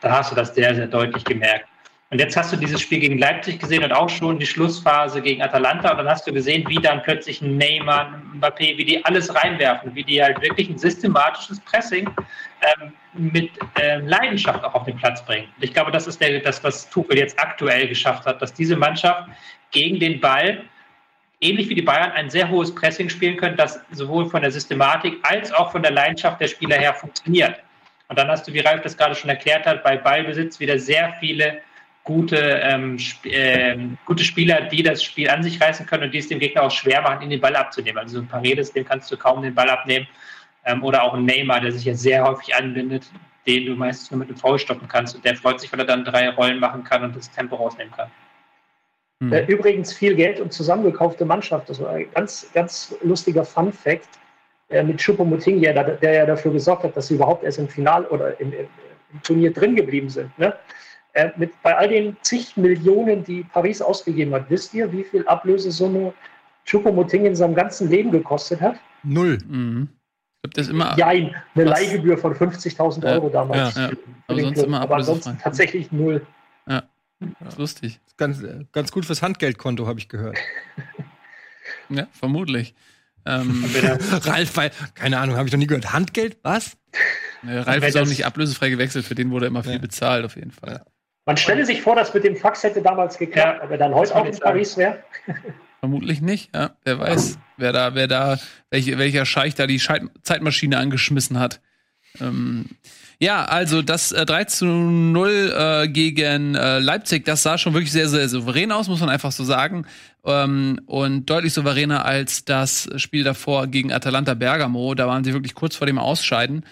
[SPEAKER 4] Da hast du das sehr, sehr deutlich gemerkt. Und jetzt hast du dieses Spiel gegen Leipzig gesehen und auch schon die Schlussphase gegen Atalanta. Und dann hast du gesehen, wie dann plötzlich ein Neymar, ein Mbappé, wie die alles reinwerfen, wie die halt wirklich ein systematisches Pressing ähm, mit ähm, Leidenschaft auch auf den Platz bringen. Und ich glaube, das ist der, das, was Tuchel jetzt aktuell geschafft hat, dass diese Mannschaft gegen den Ball ähnlich wie die Bayern ein sehr hohes Pressing spielen können, das sowohl von der Systematik als auch von der Leidenschaft der Spieler her funktioniert. Und dann hast du, wie Ralf das gerade schon erklärt hat, bei Ballbesitz wieder sehr viele gute, ähm, sp äh, gute Spieler, die das Spiel an sich reißen können und die es dem Gegner auch schwer machen, ihn den Ball abzunehmen. Also so ein Paredes, dem kannst du kaum den Ball abnehmen. Ähm, oder auch ein Neymar, der sich ja sehr häufig anbindet, den du meistens nur mit einem Foul stoppen kannst. Und der freut sich, weil er dann drei Rollen machen kann und das Tempo rausnehmen kann.
[SPEAKER 5] Mhm. Übrigens viel Geld und zusammengekaufte Mannschaft. Das war ein ganz, ganz lustiger Fun-Fact äh, mit Choupo-Moting, der, der, ja dafür gesorgt hat, dass sie überhaupt erst im Final oder im, im, im Turnier drin geblieben sind. Ne? Äh, mit, bei all den zig Millionen, die Paris ausgegeben hat, wisst ihr, wie viel Ablösesumme Choupo-Moting in seinem ganzen Leben gekostet hat?
[SPEAKER 3] Null. Mhm.
[SPEAKER 5] Ich das immer. Jein, eine was? Leihgebühr von 50.000 Euro ja, damals. Ja, ja.
[SPEAKER 1] Aber, sonst immer
[SPEAKER 5] aber ansonsten tatsächlich null.
[SPEAKER 1] Ja, das ist lustig.
[SPEAKER 3] Ganz, ganz gut fürs Handgeldkonto, habe ich gehört. [LAUGHS]
[SPEAKER 1] ja, vermutlich. Ähm, [LAUGHS]
[SPEAKER 3] Ralf, weil, keine Ahnung, habe ich noch nie gehört. Handgeld? Was?
[SPEAKER 1] Ralf ist auch nicht ablösefrei gewechselt, für den wurde immer viel bezahlt, auf jeden Fall.
[SPEAKER 5] Man stelle sich vor, dass mit dem Fax hätte damals geklappt, ja, ob er dann heute auch in Paris wäre.
[SPEAKER 1] Vermutlich nicht, ja. Wer weiß, wer da, wer da, welch, welcher Scheich da die Zeitmaschine angeschmissen hat. Ähm, ja, also das äh, 3 zu 0 äh, gegen äh, Leipzig, das sah schon wirklich sehr, sehr souverän aus, muss man einfach so sagen. Ähm, und deutlich souveräner als das Spiel davor gegen Atalanta Bergamo. Da waren sie wirklich kurz vor dem Ausscheiden.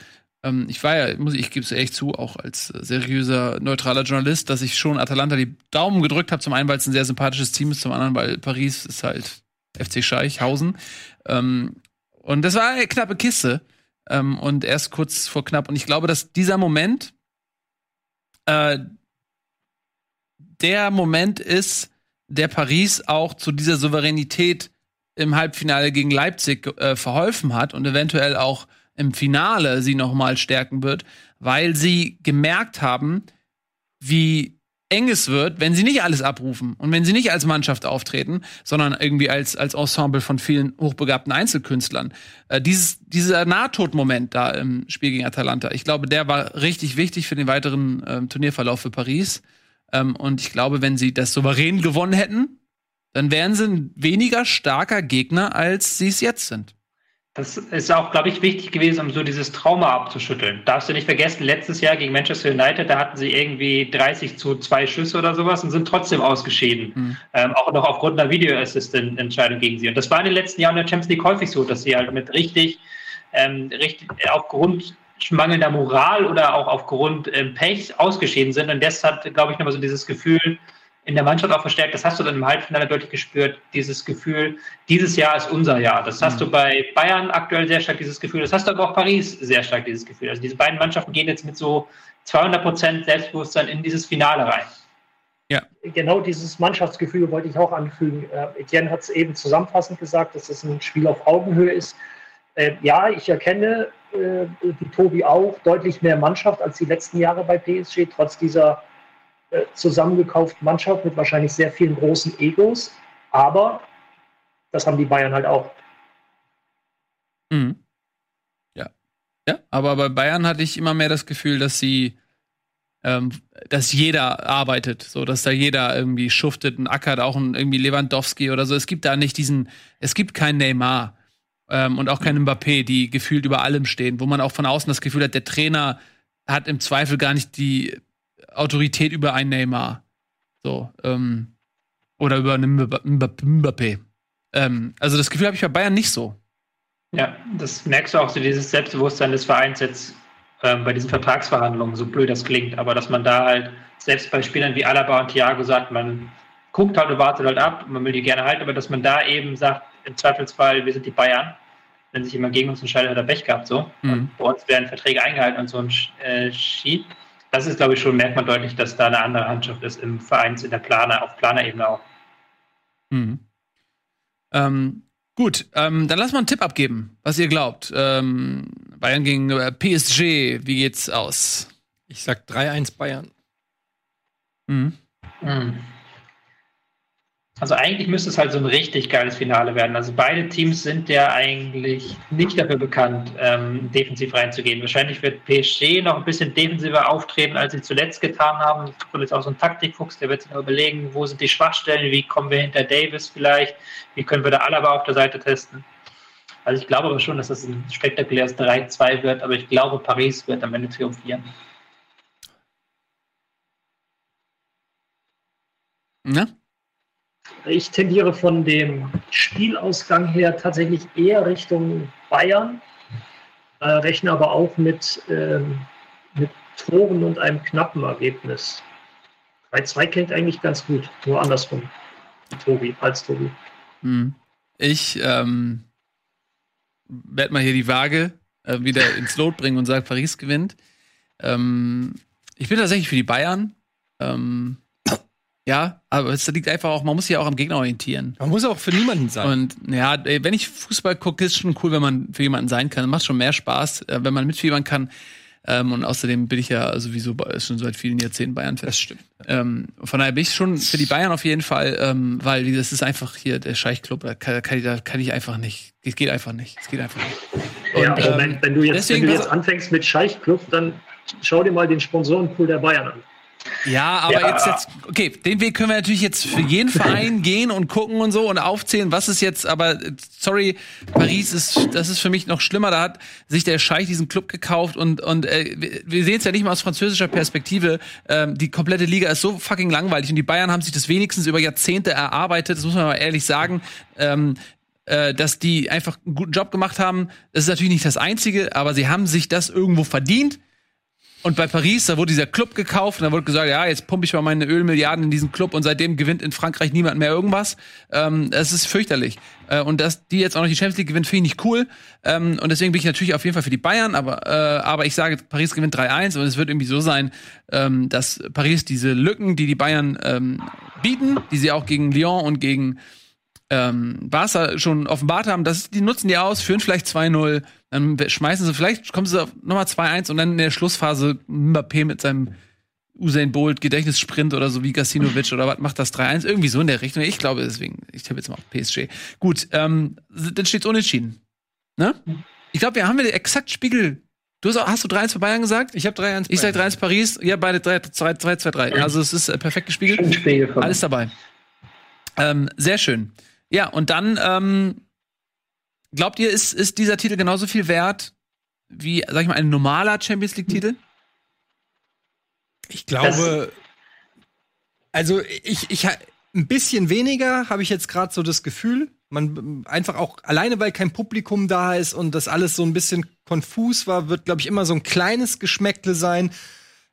[SPEAKER 1] Ähm, ich war ja, muss ich, ich gebe es echt zu, auch als seriöser, neutraler Journalist, dass ich schon Atalanta die Daumen gedrückt habe. Zum einen, weil es ein sehr sympathisches Team ist, zum anderen, weil Paris ist halt FC Scheichhausen. Ähm, und das war eine knappe Kiste. Ähm, und erst kurz vor knapp. Und ich glaube, dass dieser Moment äh, der Moment ist, der Paris auch zu dieser Souveränität im Halbfinale gegen Leipzig äh, verholfen hat und eventuell auch im Finale sie noch mal stärken wird, weil sie gemerkt haben, wie eng es wird, wenn sie nicht alles abrufen und wenn sie nicht als Mannschaft auftreten, sondern irgendwie als, als Ensemble von vielen hochbegabten Einzelkünstlern. Äh, dieses, dieser Nahtodmoment da im Spiel gegen Atalanta, ich glaube, der war richtig wichtig für den weiteren ähm, Turnierverlauf für Paris. Ähm, und ich glaube, wenn sie das souverän gewonnen hätten, dann wären sie ein weniger starker Gegner, als sie es jetzt sind.
[SPEAKER 4] Das ist auch, glaube ich, wichtig gewesen, um so dieses Trauma abzuschütteln. Darfst du nicht vergessen, letztes Jahr gegen Manchester United, da hatten sie irgendwie 30 zu zwei Schüsse oder sowas und sind trotzdem ausgeschieden. Mhm. Ähm, auch noch aufgrund einer Video-Assistant-Entscheidung gegen sie. Und das war in den letzten Jahren in der Champions League häufig so, dass sie halt mit richtig, ähm, richtig aufgrund mangelnder Moral oder auch aufgrund ähm, Pechs ausgeschieden sind. Und das hat, glaube ich, nochmal so dieses Gefühl, in der Mannschaft auch verstärkt. Das hast du dann im Halbfinale deutlich gespürt, dieses Gefühl, dieses Jahr ist unser Jahr. Das hast mhm. du bei Bayern aktuell sehr stark, dieses Gefühl. Das hast du aber auch Paris sehr stark, dieses Gefühl. Also diese beiden Mannschaften gehen jetzt mit so 200 Prozent Selbstbewusstsein in dieses Finale rein.
[SPEAKER 5] Ja. Genau dieses Mannschaftsgefühl wollte ich auch anfügen. Äh, Etienne hat es eben zusammenfassend gesagt, dass es ein Spiel auf Augenhöhe ist. Äh, ja, ich erkenne, äh, wie Tobi auch, deutlich mehr Mannschaft als die letzten Jahre bei PSG, trotz dieser äh, zusammengekauften Mannschaft mit wahrscheinlich sehr vielen großen Egos. Aber das haben die Bayern halt auch.
[SPEAKER 1] Mhm. Ja. Ja, aber bei Bayern hatte ich immer mehr das Gefühl, dass sie ähm, dass jeder arbeitet, so dass da jeder irgendwie schuftet, ein ackert, auch ein irgendwie Lewandowski oder so. Es gibt da nicht diesen, es gibt keinen Neymar ähm, und auch keinen Mbappé, die gefühlt über allem stehen, wo man auch von außen das Gefühl hat, der Trainer hat im Zweifel gar nicht die Autorität über einen Neymar. So, ähm, oder über einen Mbappé. Ähm, also das Gefühl habe ich bei Bayern nicht so.
[SPEAKER 4] Ja, das merkst du auch so, dieses Selbstbewusstsein des Vereins jetzt ähm, bei diesen Vertragsverhandlungen, so blöd das klingt, aber dass man da halt selbst bei Spielern wie Alaba und Thiago sagt, man guckt halt und wartet halt ab, man will die gerne halten, aber dass man da eben sagt, im Zweifelsfall, wir sind die Bayern, wenn sich jemand gegen uns entscheidet, hat er Pech gehabt, so. Mhm. Und bei uns werden Verträge eingehalten und so ein äh, Sheet. Das ist, glaube ich, schon, merkt man deutlich, dass da eine andere Handschrift ist im Vereins, in der Planer, auf Planerebene auch.
[SPEAKER 1] Mhm. Ähm, gut, ähm, dann lass mal einen Tipp abgeben, was ihr glaubt. Ähm, Bayern gegen äh, PSG, wie geht's aus?
[SPEAKER 3] Ich sag 3-1 Bayern.
[SPEAKER 4] Mhm. Mhm. Also eigentlich müsste es halt so ein richtig geiles Finale werden. Also beide Teams sind ja eigentlich nicht dafür bekannt, ähm, defensiv reinzugehen. Wahrscheinlich wird PSG noch ein bisschen defensiver auftreten, als sie zuletzt getan haben. Tuchel ist auch so ein Taktikfuchs, der wird sich überlegen, wo sind die Schwachstellen, wie kommen wir hinter Davis vielleicht, wie können wir da Alaba auf der Seite testen. Also ich glaube aber schon, dass das ein spektakuläres 3-2 wird, aber ich glaube, Paris wird am Ende triumphieren.
[SPEAKER 5] Ja, ich tendiere von dem Spielausgang her tatsächlich eher Richtung Bayern, äh, rechne aber auch mit, ähm, mit Toren und einem knappen Ergebnis. 3-2 klingt eigentlich ganz gut, nur andersrum. Tobi, als Tobi.
[SPEAKER 1] Hm. Ich ähm, werde mal hier die Waage äh, wieder ins Lot bringen und sage, Paris gewinnt. Ähm, ich bin tatsächlich für die Bayern. Ähm, ja, aber es liegt einfach auch, man muss sich ja auch am Gegner orientieren.
[SPEAKER 3] Man muss auch für niemanden sein.
[SPEAKER 1] Und ja, wenn ich Fußball gucke, ist es schon cool, wenn man für jemanden sein kann. Macht schon mehr Spaß, äh, wenn man mitfiebern kann. Ähm, und außerdem bin ich ja sowieso schon seit vielen Jahrzehnten Bayern-Fan.
[SPEAKER 3] Das stimmt.
[SPEAKER 1] Ähm, von daher bin ich schon für die Bayern auf jeden Fall, ähm, weil das ist einfach hier der Scheichclub, da kann, da kann ich einfach nicht. Es geht einfach nicht. Es geht einfach nicht.
[SPEAKER 5] Und, ja, aber wenn, wenn, du jetzt, deswegen, wenn du jetzt anfängst mit Scheichclub, dann schau dir mal den Sponsorenpool der Bayern an.
[SPEAKER 1] Ja, aber ja. Jetzt, jetzt, okay, den Weg können wir natürlich jetzt für jeden [LAUGHS] Verein gehen und gucken und so und aufzählen, was ist jetzt, aber sorry, Paris ist, das ist für mich noch schlimmer. Da hat sich der Scheich diesen Club gekauft und, und äh, wir sehen es ja nicht mal aus französischer Perspektive. Ähm, die komplette Liga ist so fucking langweilig und die Bayern haben sich das wenigstens über Jahrzehnte erarbeitet, das muss man mal ehrlich sagen. Ähm, äh, dass die einfach einen guten Job gemacht haben. Das ist natürlich nicht das Einzige, aber sie haben sich das irgendwo verdient. Und bei Paris, da wurde dieser Club gekauft und da wurde gesagt, ja, jetzt pumpe ich mal meine Ölmilliarden in diesen Club und seitdem gewinnt in Frankreich niemand mehr irgendwas. Ähm, das ist fürchterlich. Äh, und dass die jetzt auch noch die Champions League gewinnen, finde ich nicht cool. Ähm, und deswegen bin ich natürlich auf jeden Fall für die Bayern, aber, äh, aber ich sage, Paris gewinnt 3-1 und es wird irgendwie so sein, ähm, dass Paris diese Lücken, die die Bayern ähm, bieten, die sie auch gegen Lyon und gegen ähm, Barca schon offenbart haben, dass die nutzen die aus, führen vielleicht 2-0, dann schmeißen sie, vielleicht kommen sie auf nochmal 2-1 und dann in der Schlussphase Mbappé mit seinem Usain Bolt Gedächtnissprint oder so wie Gasinovic oder was macht das 3-1 irgendwie so in der Richtung. Ich glaube deswegen, ich tippe jetzt mal auf PSG. Gut, ähm, dann steht's unentschieden. Ne? Ich glaube, wir haben wir exakt Spiegel. Du hast, hast du 3-1 für Bayern gesagt?
[SPEAKER 3] Ich habe 3-1
[SPEAKER 1] Ich sag 3-1 Paris, ja beide 3-2-3. Also es ist äh, perfekt gespiegelt. Alles dabei. Ähm, sehr schön. Ja, und dann ähm, glaubt ihr, ist, ist dieser Titel genauso viel wert wie, sag ich mal, ein normaler Champions League-Titel?
[SPEAKER 3] Ich glaube, also ich, ich ein bisschen weniger habe ich jetzt gerade so das Gefühl. Man einfach auch alleine, weil kein Publikum da ist und das alles so ein bisschen konfus war, wird, glaube ich, immer so ein kleines Geschmäckle sein.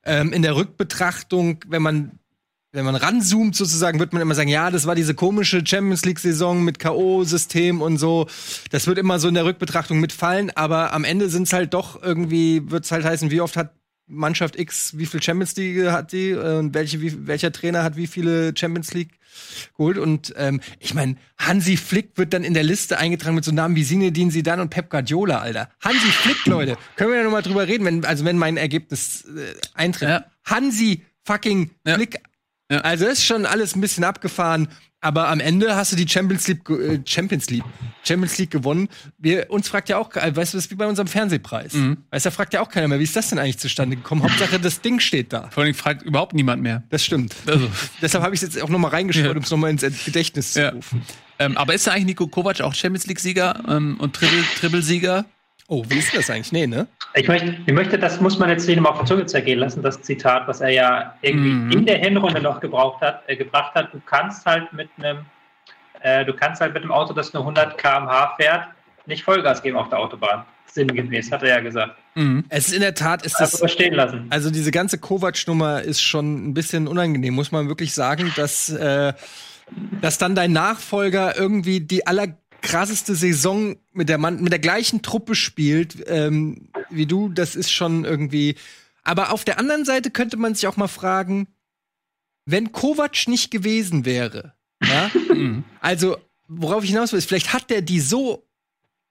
[SPEAKER 3] Ähm, in der Rückbetrachtung, wenn man wenn man ranzoomt sozusagen, wird man immer sagen, ja, das war diese komische Champions League-Saison mit K.O.-System und so. Das wird immer so in der Rückbetrachtung mitfallen, aber am Ende sind es halt doch irgendwie, wird es halt heißen, wie oft hat Mannschaft X, wie viel Champions League hat die äh, und welche, wie, welcher Trainer hat wie viele Champions League geholt. Und ähm, ich meine, Hansi Flick wird dann in der Liste eingetragen mit so Namen wie Zinedine Zidane und Pep Guardiola, Alter. Hansi Flick, Leute, können wir ja noch mal drüber reden, wenn, also wenn mein Ergebnis äh, eintritt.
[SPEAKER 1] Ja.
[SPEAKER 3] Hansi fucking. Flick.
[SPEAKER 1] Ja.
[SPEAKER 3] Also ist schon alles ein bisschen abgefahren. Aber am Ende hast du die Champions League, äh, Champions League, Champions League gewonnen. Wir, uns fragt ja auch, weißt du, das ist wie bei unserem Fernsehpreis.
[SPEAKER 1] Mhm.
[SPEAKER 3] Weißt du, da fragt ja auch keiner mehr, wie ist das denn eigentlich zustande gekommen? Hauptsache, das Ding steht da.
[SPEAKER 1] Vor allem fragt überhaupt niemand mehr.
[SPEAKER 3] Das stimmt.
[SPEAKER 1] Also,
[SPEAKER 3] Deshalb habe ich es jetzt auch noch mal reingeschrieben,
[SPEAKER 1] Ja.
[SPEAKER 3] um es noch mal ins Gedächtnis
[SPEAKER 1] Ja.
[SPEAKER 3] zu rufen.
[SPEAKER 1] ähm, aber ist da eigentlich Nico Kovac auch Champions League-Sieger ähm, und Triple- Triple-Sieger?
[SPEAKER 3] Oh, wie ist das eigentlich? Nee, ne?
[SPEAKER 4] Ich möchte, ich möchte, das muss man jetzt hier mal auf der Zunge zergehen lassen, das Zitat, was er ja irgendwie
[SPEAKER 1] Mhm.
[SPEAKER 4] in der Hinrunde noch gebraucht hat, äh, gebracht hat. Du kannst halt mit einem, äh, du kannst halt mit einem Auto, das nur 100 km/h fährt, nicht Vollgas geben auf der Autobahn. Sinngemäß, hat er ja gesagt.
[SPEAKER 1] Mhm.
[SPEAKER 3] Es ist in der Tat, ist
[SPEAKER 4] Das
[SPEAKER 3] das,
[SPEAKER 4] verstehen lassen.
[SPEAKER 3] also diese ganze Kovac-Nummer ist schon ein bisschen unangenehm, muss man wirklich sagen, dass, äh, dass dann dein Nachfolger irgendwie die allerkrasseste Saison mit der, Mann, mit der gleichen Truppe spielt, ähm, wie du, das ist schon irgendwie. Aber auf der anderen Seite könnte man sich auch mal fragen, wenn Kovac nicht gewesen wäre, ja, [LAUGHS]
[SPEAKER 1] Mhm.
[SPEAKER 3] also, worauf ich hinaus will, ist, vielleicht hat der die so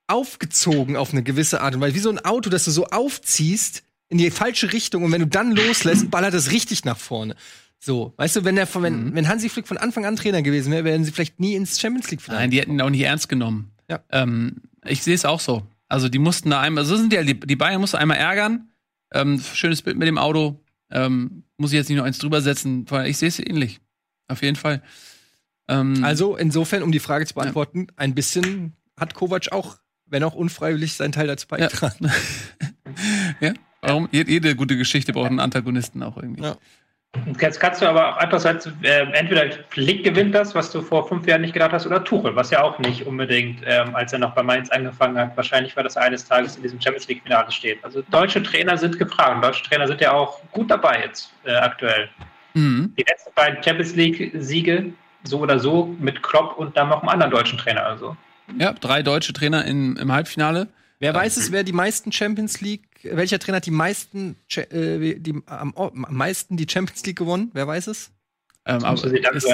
[SPEAKER 3] aufgezogen auf eine gewisse Art und Weise, wie so ein Auto, das du so aufziehst in die falsche Richtung und wenn du dann loslässt, ballert es richtig nach vorne. So, weißt du, wenn der, wenn,
[SPEAKER 1] Mhm.
[SPEAKER 3] wenn Hansi Flick von Anfang an Trainer gewesen wäre, wären sie vielleicht nie ins Champions League
[SPEAKER 1] Nein, die hätten ihn auch nicht ernst genommen.
[SPEAKER 3] Ja.
[SPEAKER 1] Ähm, ich sehe es auch so. Also die mussten da einmal, so sind die, die, die Bayern mussten einmal ärgern. Ähm, schönes Bild mit dem Auto. Ähm, muss ich jetzt nicht noch eins drüber setzen, ich sehe es ähnlich. Auf jeden Fall. Ähm,
[SPEAKER 3] Also insofern, um die Frage zu beantworten, ein bisschen hat Kovac auch, wenn auch unfreiwillig, seinen Teil dazu beigetragen. [LAUGHS]
[SPEAKER 1] ja, warum? Jede, jede gute Geschichte braucht einen Antagonisten auch irgendwie.
[SPEAKER 3] Ja.
[SPEAKER 4] Jetzt kannst du aber auch einfach sagen, äh, entweder Flick gewinnt das, was du vor fünf Jahren nicht gedacht hast, oder Tuchel, was ja auch nicht unbedingt, ähm, als er noch bei Mainz angefangen hat, wahrscheinlich war das eines Tages in diesem Champions League-Finale steht. Also deutsche Trainer sind gefragt. Deutsche Trainer sind ja auch gut dabei jetzt äh, aktuell.
[SPEAKER 1] Mhm.
[SPEAKER 4] Die letzten beiden Champions League-Siege so oder so mit Klopp und dann noch einem anderen deutschen Trainer. Also
[SPEAKER 1] Ja, drei deutsche Trainer in, im Halbfinale.
[SPEAKER 3] Wer weiß es, wer die meisten Champions League, welcher Trainer hat die meisten, äh, die, am, am meisten die Champions League gewonnen? Wer weiß es?
[SPEAKER 1] Ähm, aber es,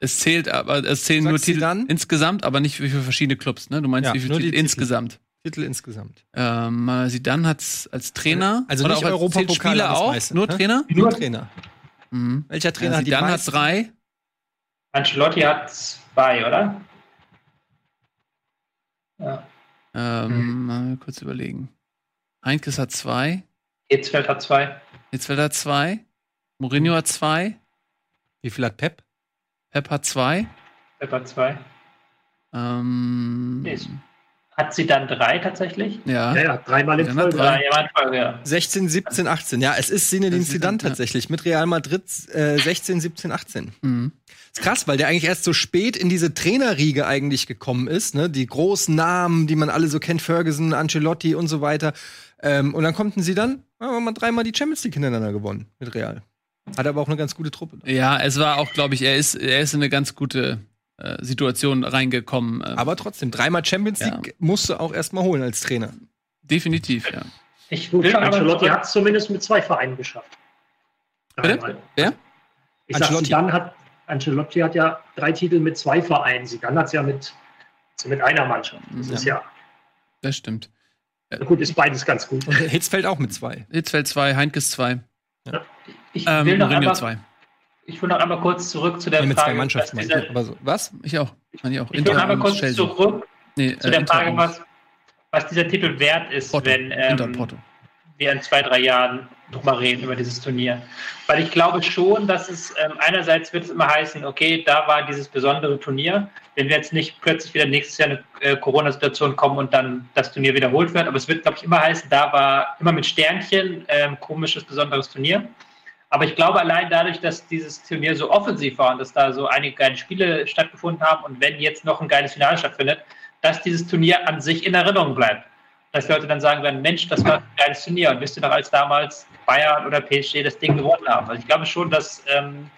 [SPEAKER 1] es zählt, aber es zählen nur Titel
[SPEAKER 3] dann?
[SPEAKER 1] insgesamt, aber nicht wie viele verschiedene Clubs. Ne? Du meinst
[SPEAKER 3] Ja,
[SPEAKER 1] wie viele
[SPEAKER 3] nur die
[SPEAKER 1] Titel
[SPEAKER 3] Titel.
[SPEAKER 1] insgesamt?
[SPEAKER 3] Titel insgesamt.
[SPEAKER 1] Ähm, Zidane hat als Trainer,
[SPEAKER 3] Also
[SPEAKER 1] oder
[SPEAKER 3] nicht
[SPEAKER 1] auch als zählt Spieler auch,
[SPEAKER 3] meiste,
[SPEAKER 1] nur
[SPEAKER 3] ne?
[SPEAKER 1] Trainer.
[SPEAKER 3] Nur Trainer.
[SPEAKER 1] Mhm.
[SPEAKER 3] Welcher Trainer
[SPEAKER 1] Ja,
[SPEAKER 3] hat die
[SPEAKER 1] Zidane hat drei.
[SPEAKER 4] Ancelotti hat zwei, oder? Ja.
[SPEAKER 1] Ähm, mal kurz überlegen. Heinkes hat zwei.
[SPEAKER 4] Hitzfeld hat zwei.
[SPEAKER 1] Hitzfeld hat zwei. Mourinho hat zwei.
[SPEAKER 3] Wie viel hat Pep?
[SPEAKER 1] Pep hat zwei.
[SPEAKER 4] Pep hat zwei.
[SPEAKER 1] Ähm,
[SPEAKER 4] Nee, Hat sie dann drei tatsächlich?
[SPEAKER 1] ja.
[SPEAKER 5] Ja, ja, dreimal in
[SPEAKER 1] hat
[SPEAKER 5] Folge.
[SPEAKER 1] drei.
[SPEAKER 4] Ja, Folge, ja.
[SPEAKER 3] 16, 17, 18. Ja, es ist Zinedine Zidane tatsächlich mit Real Madrid äh, 16, 17, 18.
[SPEAKER 1] Mhm.
[SPEAKER 3] Ist krass, weil der eigentlich erst so spät in diese Trainerriege eigentlich gekommen ist, ne? Die großen Namen, die man alle so kennt, Ferguson, Ancelotti und so weiter. Ähm, und dann konnten sie dann, haben wir dreimal die Champions League hintereinander gewonnen mit Real. Hat aber auch eine ganz gute Truppe.
[SPEAKER 1] Ja, es war auch, glaube ich, er ist, er ist in eine ganz gute äh, Situation reingekommen. Ähm,
[SPEAKER 3] Aber trotzdem, dreimal Champions
[SPEAKER 1] Ja.
[SPEAKER 3] League musst du auch erstmal holen als Trainer.
[SPEAKER 1] definitiv, ja.
[SPEAKER 4] Ich will aber
[SPEAKER 5] Ancelotti hat es zumindest mit zwei Vereinen geschafft.
[SPEAKER 1] Bitte? Wer?
[SPEAKER 5] Ich sag,
[SPEAKER 3] Ancelotti.
[SPEAKER 5] Zidane hat, Ancelotti hat ja drei Titel mit zwei Vereinen. Zidane hat es ja mit, mit einer Mannschaft. Das
[SPEAKER 1] Ja.
[SPEAKER 5] ist ja,
[SPEAKER 1] Das stimmt.
[SPEAKER 5] Gut, ist beides ganz gut.
[SPEAKER 3] Und Hitzfeld auch mit zwei.
[SPEAKER 1] Hitzfeld zwei, Heinkes zwei,
[SPEAKER 4] Ich
[SPEAKER 1] ähm,
[SPEAKER 4] will noch einmal,
[SPEAKER 1] zwei.
[SPEAKER 4] ich will noch einmal kurz zurück zu der
[SPEAKER 3] Nee, mit zwei
[SPEAKER 4] Frage, was
[SPEAKER 3] Mannschaften.
[SPEAKER 4] dieser,
[SPEAKER 3] ich. Aber so, was?
[SPEAKER 1] Ich auch. Meine ich auch.
[SPEAKER 4] ich will noch einmal kurz
[SPEAKER 1] Chelsea.
[SPEAKER 4] zurück
[SPEAKER 1] Nee,
[SPEAKER 4] zu
[SPEAKER 1] äh,
[SPEAKER 4] der
[SPEAKER 1] Inter
[SPEAKER 4] Frage, was, was dieser Titel wert ist,
[SPEAKER 1] Porto.
[SPEAKER 4] wenn ähm,
[SPEAKER 1] Porto.
[SPEAKER 4] wir in zwei, drei Jahren nochmal reden über dieses Turnier. Weil ich glaube schon, dass es ähm, einerseits wird es immer heißen, okay, da war dieses besondere Turnier. Wenn wir jetzt nicht plötzlich wieder nächstes Jahr eine äh, Corona-Situation kommen und dann das Turnier wiederholt wird, aber es wird, glaube ich, immer heißen, da war immer mit Sternchen ähm, komisches, besonderes Turnier. Aber ich glaube allein dadurch, dass dieses Turnier so offensiv war und dass da so einige geile Spiele stattgefunden haben und wenn jetzt noch ein geiles Finale stattfindet, dass dieses Turnier an sich in Erinnerung bleibt dass Leute dann sagen werden, Mensch, das war ein geiles Turnier und wisst ihr noch, als damals Bayern oder PSG das Ding gewonnen haben. Also ich glaube schon, dass ähm,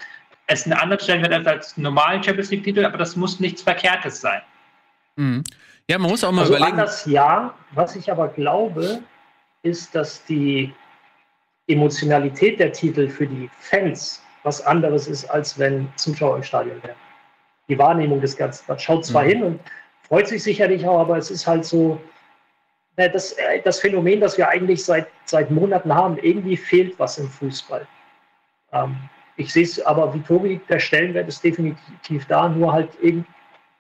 [SPEAKER 4] es einen anderen Stellenwert hat als einen normalen Champions League-Titel, aber das muss nichts Verkehrtes sein.
[SPEAKER 1] Mhm. Ja, man muss auch mal
[SPEAKER 5] Also
[SPEAKER 1] überlegen.
[SPEAKER 5] anders ja. Was ich aber glaube, ist, dass die Emotionalität der Titel für die Fans was anderes ist, als wenn Zuschauer im Stadion wären. Die Wahrnehmung des Ganzen. Man schaut zwar mhm. hin und freut sich sicherlich auch, aber es ist halt so, das, äh, das Phänomen, das wir eigentlich seit, seit Monaten haben, irgendwie fehlt was im Fußball. Ähm, ich sehe es aber wie Tobi, der Stellenwert ist definitiv da, nur halt eben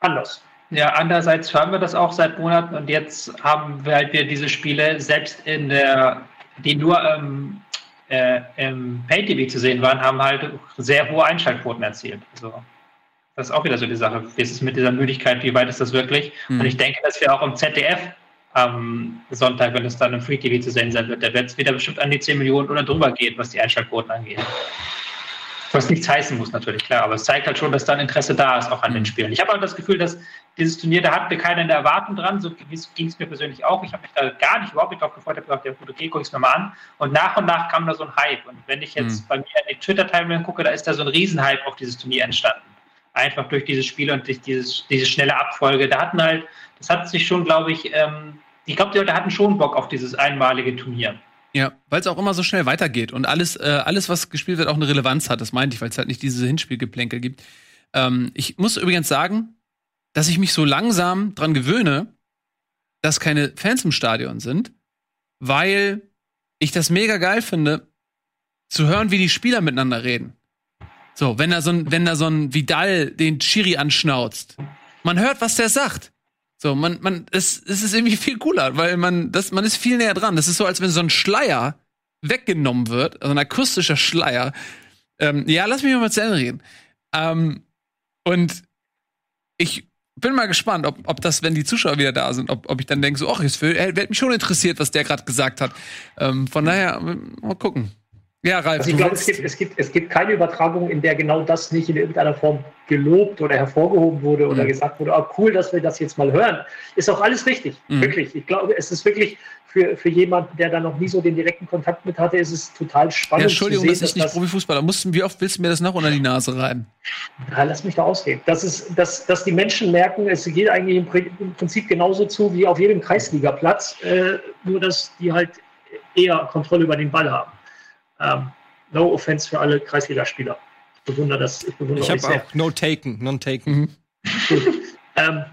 [SPEAKER 5] anders.
[SPEAKER 4] Ja, andererseits hören wir das auch seit Monaten und jetzt haben wir halt wieder diese Spiele, selbst in der, die nur ähm, äh, im Pay-TV zu sehen waren, haben halt sehr hohe Einschaltquoten erzielt. Also, das ist auch wieder so die Sache. Wie ist es mit dieser Müdigkeit? Wie weit ist das wirklich? Mhm. Und ich denke, dass wir auch im ZDF am Sonntag, wenn es dann im Free TV zu sehen sein wird, da wird es wieder bestimmt an die 10 Millionen oder drüber gehen, was die Einschaltquoten angeht. Was nichts heißen muss natürlich, klar, aber es zeigt halt schon, dass dann Interesse da ist, auch an den mhm. Spielen. Ich habe auch das Gefühl, dass dieses Turnier, da hatten wir keiner in der Erwartung dran, so ging es mir persönlich auch. Ich habe mich da gar nicht überhaupt nicht drauf gefreut, habe gesagt, ja gut, okay, guck ich es mir mal an. Und nach und nach kam da so ein Hype. Und wenn ich jetzt mhm. bei mir in die Twitter-Timeline gucke, da ist da so ein Riesenhype auf dieses Turnier entstanden. Einfach durch diese Spiele und durch dieses, diese schnelle Abfolge. Da hatten halt, das hat sich schon, glaube ich, ähm, ich glaube, die Leute hatten schon Bock auf dieses einmalige Turnier.
[SPEAKER 1] Ja, weil es auch immer so schnell weitergeht und alles, äh, alles, was gespielt wird, auch eine Relevanz hat. Das meinte ich, weil es halt nicht diese Hinspielgeplänkel gibt. Ähm, ich muss übrigens sagen, dass ich mich so langsam dran gewöhne, dass keine Fans im Stadion sind, weil ich das mega geil finde, zu hören, wie die Spieler miteinander reden. So, wenn da so ein, wenn da so ein Vidal den Chiri anschnauzt, man hört, was der sagt. So, man, man, es, es ist irgendwie viel cooler, weil man, das, man ist viel näher dran. Das ist so, als wenn so ein Schleier weggenommen wird, also ein akustischer Schleier. Ähm, ja, lass mich mal zu Ende reden. Ähm, und ich bin mal gespannt, ob, ob das, wenn die Zuschauer wieder da sind, ob, ob ich dann denke, so, ach, es wird mich schon interessiert, was der gerade gesagt hat. Ähm, von daher, mal gucken.
[SPEAKER 5] Ja, Ralf. Also ich glaube, es gibt, es, gibt, es gibt keine Übertragung, in der genau das nicht in irgendeiner Form gelobt oder hervorgehoben wurde oder mhm. gesagt wurde, oh, cool, dass wir das jetzt mal hören. Ist auch alles richtig, mhm. wirklich. Ich glaube, es ist wirklich für, für jemanden, der da noch nie so den direkten Kontakt mit hatte, ist es total spannend. Ja,
[SPEAKER 1] Entschuldigung, zu sehen, dass ich nicht das Profifußballer mussten. Wie oft willst du mir das noch unter die Nase reiben?
[SPEAKER 5] Ja, lass mich da ausreden. Das ist, dass, dass die Menschen merken, es geht eigentlich im Prinzip genauso zu wie auf jedem Kreisligaplatz, äh, nur dass die halt eher Kontrolle über den Ball haben. Ähm, no offense für alle Kreisligaspieler. Ich bewundere das.
[SPEAKER 1] Ich, bewundere ich habe auch no taken, non taken.
[SPEAKER 5] Mhm. ähm,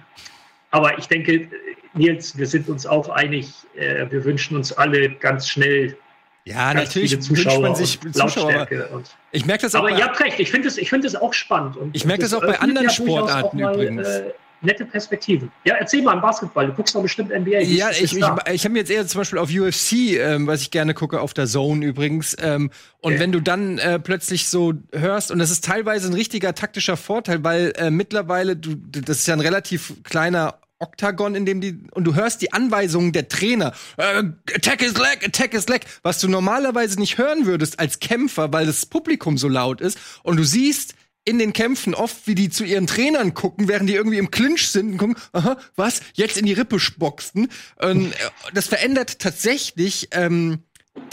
[SPEAKER 5] aber ich denke, Nils, wir sind uns auch einig, äh, wir wünschen uns alle ganz schnell
[SPEAKER 1] ja, natürlich
[SPEAKER 5] wünscht
[SPEAKER 1] man sich
[SPEAKER 5] Zuschauer.
[SPEAKER 1] Und ich merke das auch.
[SPEAKER 5] Aber ihr habt recht, ich finde es find auch spannend.
[SPEAKER 1] Und ich merke das, das auch bei anderen Sportarten mal, übrigens. Äh,
[SPEAKER 5] nette Perspektiven. Ja, erzähl mal im Basketball. Du guckst doch bestimmt NBA.
[SPEAKER 1] Ja, ich, ich, ich, habe jetzt eher zum Beispiel auf UFC, ähm, was ich gerne gucke, auf der Zone übrigens. Ähm, und okay. wenn du dann äh, plötzlich so hörst, und das ist teilweise ein richtiger taktischer Vorteil, weil äh, mittlerweile, du, das ist ja ein relativ kleiner Oktagon, in dem die und du hörst die Anweisungen der Trainer. Äh, attack his leg, attack his leg, was du normalerweise nicht hören würdest als Kämpfer, weil das Publikum so laut ist und du siehst in den Kämpfen oft, wie die zu ihren Trainern gucken, während die irgendwie im Clinch sind und gucken, aha, was, jetzt in die Rippe spoxten. Und äh, das verändert tatsächlich ähm,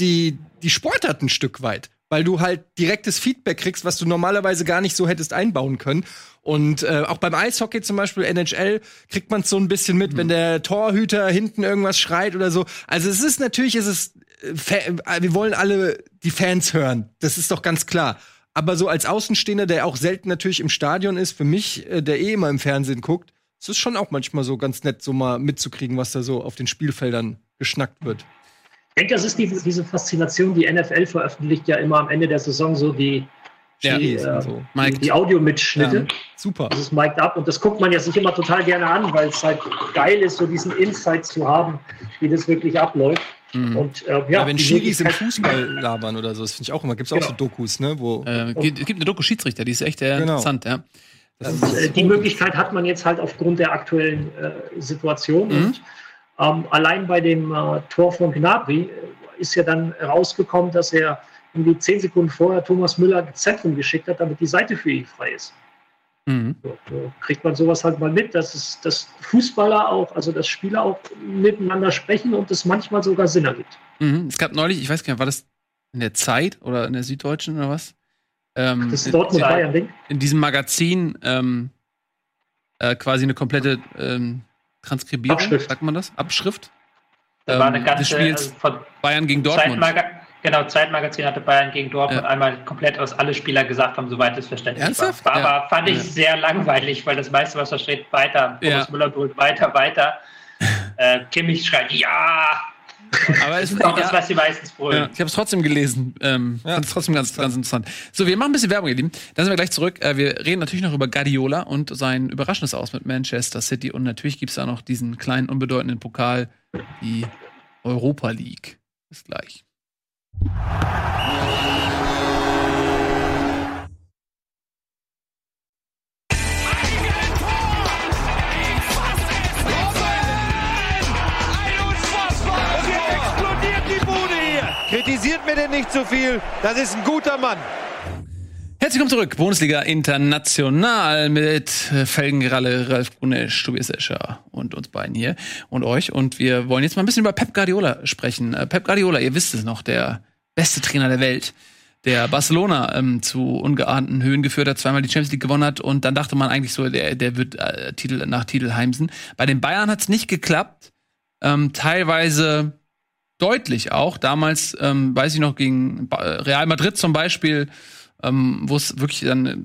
[SPEAKER 1] die, die Sportart ein Stück weit, weil du halt direktes Feedback kriegst, was du normalerweise gar nicht so hättest einbauen können. Und äh, auch beim Eishockey zum Beispiel, NHL, kriegt man so ein bisschen mit, mhm. wenn der Torhüter hinten irgendwas schreit oder so. Also es ist natürlich, es ist, äh, wir wollen alle die Fans hören. Das ist doch ganz klar. Aber so als Außenstehender, der auch selten natürlich im Stadion ist, für mich, äh, der eh immer im Fernsehen guckt, ist es schon auch manchmal so ganz nett, so mal mitzukriegen, was da so auf den Spielfeldern geschnackt wird.
[SPEAKER 5] Ich denke, das ist die, diese Faszination, die NFL veröffentlicht ja immer am Ende der Saison so die,
[SPEAKER 1] ja, die, äh, so.
[SPEAKER 5] die, die Audiomitschnitte. Ja,
[SPEAKER 1] super.
[SPEAKER 5] Das ist mic'd up und das guckt man ja sich immer total gerne an, weil es halt geil ist, so diesen Insight zu haben, wie das wirklich abläuft.
[SPEAKER 1] Mhm. Und, äh, ja, ja, wenn Schiris im Fußball labern oder so, das finde ich auch immer. Gibt es auch genau. so Dokus, ne? Wo äh, gibt, gibt eine Doku-Schiedsrichter, die ist echt äh, genau. interessant, ja.
[SPEAKER 5] Und, äh, die Möglichkeit hat man jetzt halt aufgrund der aktuellen äh, Situation. Mhm. Und ähm, allein bei dem äh, Tor von Gnabry ist ja dann rausgekommen, dass er irgendwie zehn Sekunden vorher Thomas Müller ins Zentrum geschickt hat, damit die Seite für ihn frei ist. Mhm. Kriegt man sowas halt mal mit, dass, es, dass Fußballer auch, also dass Spieler auch miteinander sprechen und es manchmal sogar Sinn ergibt.
[SPEAKER 1] Mhm. Es gab neulich, ich weiß gar nicht, war das in der Zeit oder in der Süddeutschen oder was?
[SPEAKER 5] Ähm, das ist Dortmund Bayern Ding.
[SPEAKER 1] In diesem Magazin ähm, äh, quasi eine komplette ähm, Transkribierung,
[SPEAKER 5] Abschrift.
[SPEAKER 1] sagt man das? Abschrift.
[SPEAKER 4] Da war eine ähm, ganze,
[SPEAKER 1] des Spiels also Bayern gegen Dortmund.
[SPEAKER 4] Zeitmaga Genau, Zeitmagazin hatte Bayern gegen Dortmund ja. einmal komplett aus alle Spieler gesagt haben, soweit es verständlich Ernsthaft? war. Aber ja. fand ich ja. sehr langweilig, weil das meiste, was da steht, weiter. Thomas Müller brüllt weiter, weiter. [LAUGHS] äh, Kimmich schreit, ja!
[SPEAKER 1] Aber es ist auch das, was die meistens brüllen. Ja, ich habe es trotzdem gelesen. Ähm, ja. Fand es trotzdem ganz, ganz interessant. So, wir machen ein bisschen Werbung, ihr Lieben. Dann sind wir gleich zurück. Äh, wir reden natürlich noch über Guardiola und sein überraschendes Aus mit Manchester City. Und natürlich gibt es da noch diesen kleinen, unbedeutenden Pokal, die Europa League. Bis gleich.
[SPEAKER 2] Kritisiert mir denn nicht zu viel. Das ist ein guter Mann.
[SPEAKER 1] Herzlich willkommen zurück. Bundesliga International mit äh, Felgenralle, Ralf Gunesch, Tobias Escher und uns beiden hier und euch. Und wir wollen jetzt mal ein bisschen über Pep Guardiola sprechen. Äh, Pep Guardiola, ihr wisst es noch, der beste Trainer der Welt, der Barcelona ähm, zu ungeahnten Höhen geführt hat, zweimal die Champions League gewonnen hat. Und dann dachte man eigentlich so, der, der wird äh, Titel nach Titel heimsen. Bei den Bayern hat es nicht geklappt. Ähm, teilweise deutlich auch. Damals, ähm, weiß ich noch, gegen Real Madrid zum Beispiel, ähm, wo es wirklich dann eine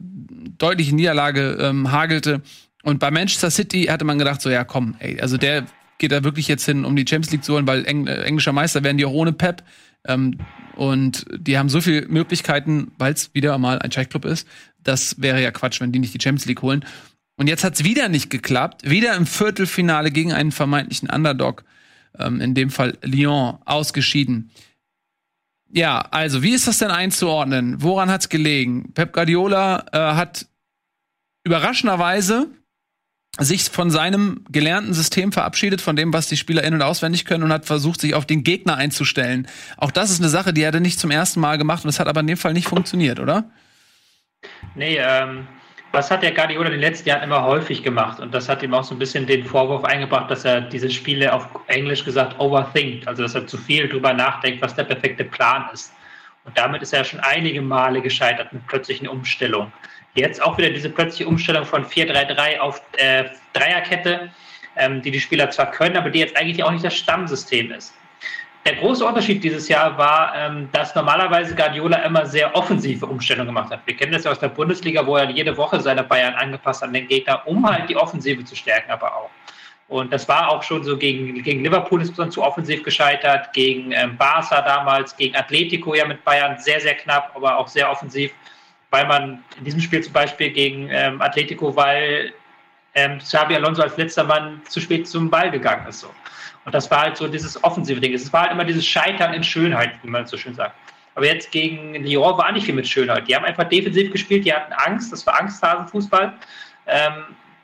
[SPEAKER 1] deutliche Niederlage ähm, hagelte. Und bei Manchester City hatte man gedacht, so ja, komm, ey, also der geht da wirklich jetzt hin, um die Champions League zu holen, weil Eng äh, englischer Meister werden die auch ohne Pep. Ähm, und die haben so viele Möglichkeiten, weil es wieder mal ein Scheichclub ist. Das wäre ja Quatsch, wenn die nicht die Champions League holen. Und jetzt hat es wieder nicht geklappt. Wieder im Viertelfinale gegen einen vermeintlichen Underdog ähm, in dem Fall Lyon, ausgeschieden. Ja, also, wie ist das denn einzuordnen? Woran hat's gelegen? Pep Guardiola äh, hat überraschenderweise sich von seinem gelernten System verabschiedet, von dem, was die Spieler in- und auswendig können und hat versucht, sich auf den Gegner einzustellen. Auch das ist eine Sache, die er nicht zum ersten Mal gemacht und es hat aber in dem Fall nicht funktioniert, oder?
[SPEAKER 4] Nee, ähm, was hat der Guardiola in den letzten Jahren immer häufig gemacht? Und das hat ihm auch so ein bisschen den Vorwurf eingebracht, dass er diese Spiele auf Englisch gesagt overthinkt, also dass er zu viel drüber nachdenkt, was der perfekte Plan ist. Und damit ist er schon einige Male gescheitert mit plötzlichen Umstellungen. Jetzt auch wieder diese plötzliche Umstellung von 4-3-3 auf äh, Dreierkette, ähm, die die Spieler zwar können, aber die jetzt eigentlich auch nicht das Stammsystem ist. Der große Unterschied dieses Jahr war, ähm, dass normalerweise Guardiola immer sehr offensive Umstellungen gemacht hat. Wir kennen das ja aus der Bundesliga, wo er jede Woche seine Bayern angepasst hat an den Gegner, um halt die Offensive zu stärken, aber auch. Und das war auch schon so gegen, gegen Liverpool ist dann zu offensiv gescheitert, gegen ähm, Barca damals, gegen Atletico ja mit Bayern sehr, sehr knapp, aber auch sehr offensiv, weil man in diesem Spiel zum Beispiel gegen ähm, Atletico, weil ähm, Xabi Alonso als letzter Mann zu spät zum Ball gegangen ist. So. Und das war halt so dieses offensive Ding. Es war halt immer dieses Scheitern in Schönheit, wie man so schön sagt. Aber jetzt gegen Lyon war nicht viel mit Schönheit. Die haben einfach defensiv gespielt, die hatten Angst, das war Angsthasenfußball. Ähm,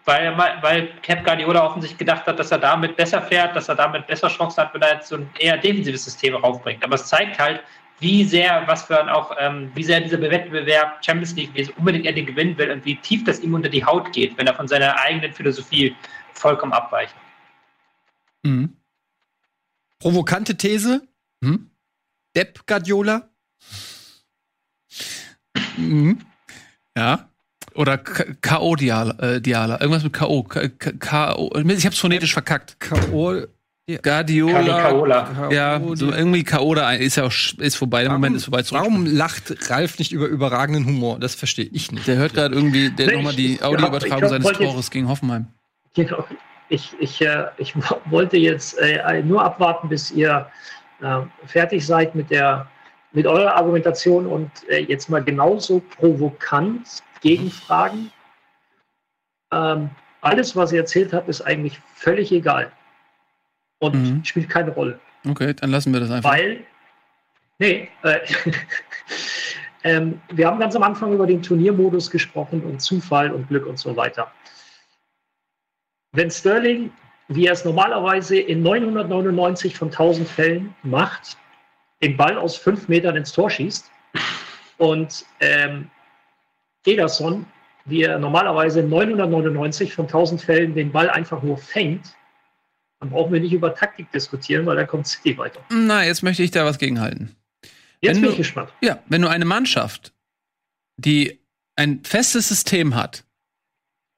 [SPEAKER 4] weil, weil Cap Guardiola offensichtlich gedacht hat, dass er damit besser fährt, dass er damit besser Chancen hat, wenn er jetzt so ein eher defensives System raufbringt. Aber es zeigt halt, wie sehr, was für ein auch, ähm, wie sehr dieser Wettbewerb Champions League, wie es unbedingt er den gewinnen will und wie tief das ihm unter die Haut geht, wenn er von seiner eigenen Philosophie vollkommen abweicht.
[SPEAKER 3] Mhm. Provokante These. Hm? Depp Guardiola.
[SPEAKER 1] Mhm. Ja. Oder K.O.-Diala. Äh, Irgendwas mit K.O. K.O. Ich hab's phonetisch verkackt.
[SPEAKER 3] K.O.
[SPEAKER 1] Guardiola. Ja, so irgendwie K.O. da ist ja auch ist vorbei. Der Moment ist vorbei.
[SPEAKER 3] Warum lacht Ralf nicht über überragenden Humor? Das verstehe ich nicht.
[SPEAKER 1] Der hört gerade irgendwie der nochmal die Audioübertragung seines Tores gegen Hoffenheim.
[SPEAKER 4] Genau ich, ich, äh, ich [LAUGHS] wollte jetzt äh, nur abwarten, bis ihr äh, fertig seid mit, der, mit eurer Argumentation und äh, jetzt mal genauso provokant gegenfragen. Ähm, alles, was ihr erzählt habt, ist eigentlich völlig egal und mhm. spielt keine Rolle.
[SPEAKER 1] Okay, dann lassen wir das einfach.
[SPEAKER 4] Weil, nee, äh, [LAUGHS] ähm, wir haben ganz am Anfang über den Turniermodus gesprochen und Zufall und Glück und so weiter. Wenn Sterling, wie er es normalerweise in 999 von 1000 Fällen macht, den Ball aus fünf Metern ins Tor schießt und ähm, Ederson, wie er normalerweise 999 von 1000 Fällen den Ball einfach nur fängt, dann brauchen wir nicht über Taktik diskutieren, weil dann kommt City weiter.
[SPEAKER 1] Na, jetzt möchte ich da was gegenhalten.
[SPEAKER 4] Jetzt wenn bin du, ich gespannt.
[SPEAKER 1] Ja, wenn du eine Mannschaft, die ein festes System hat,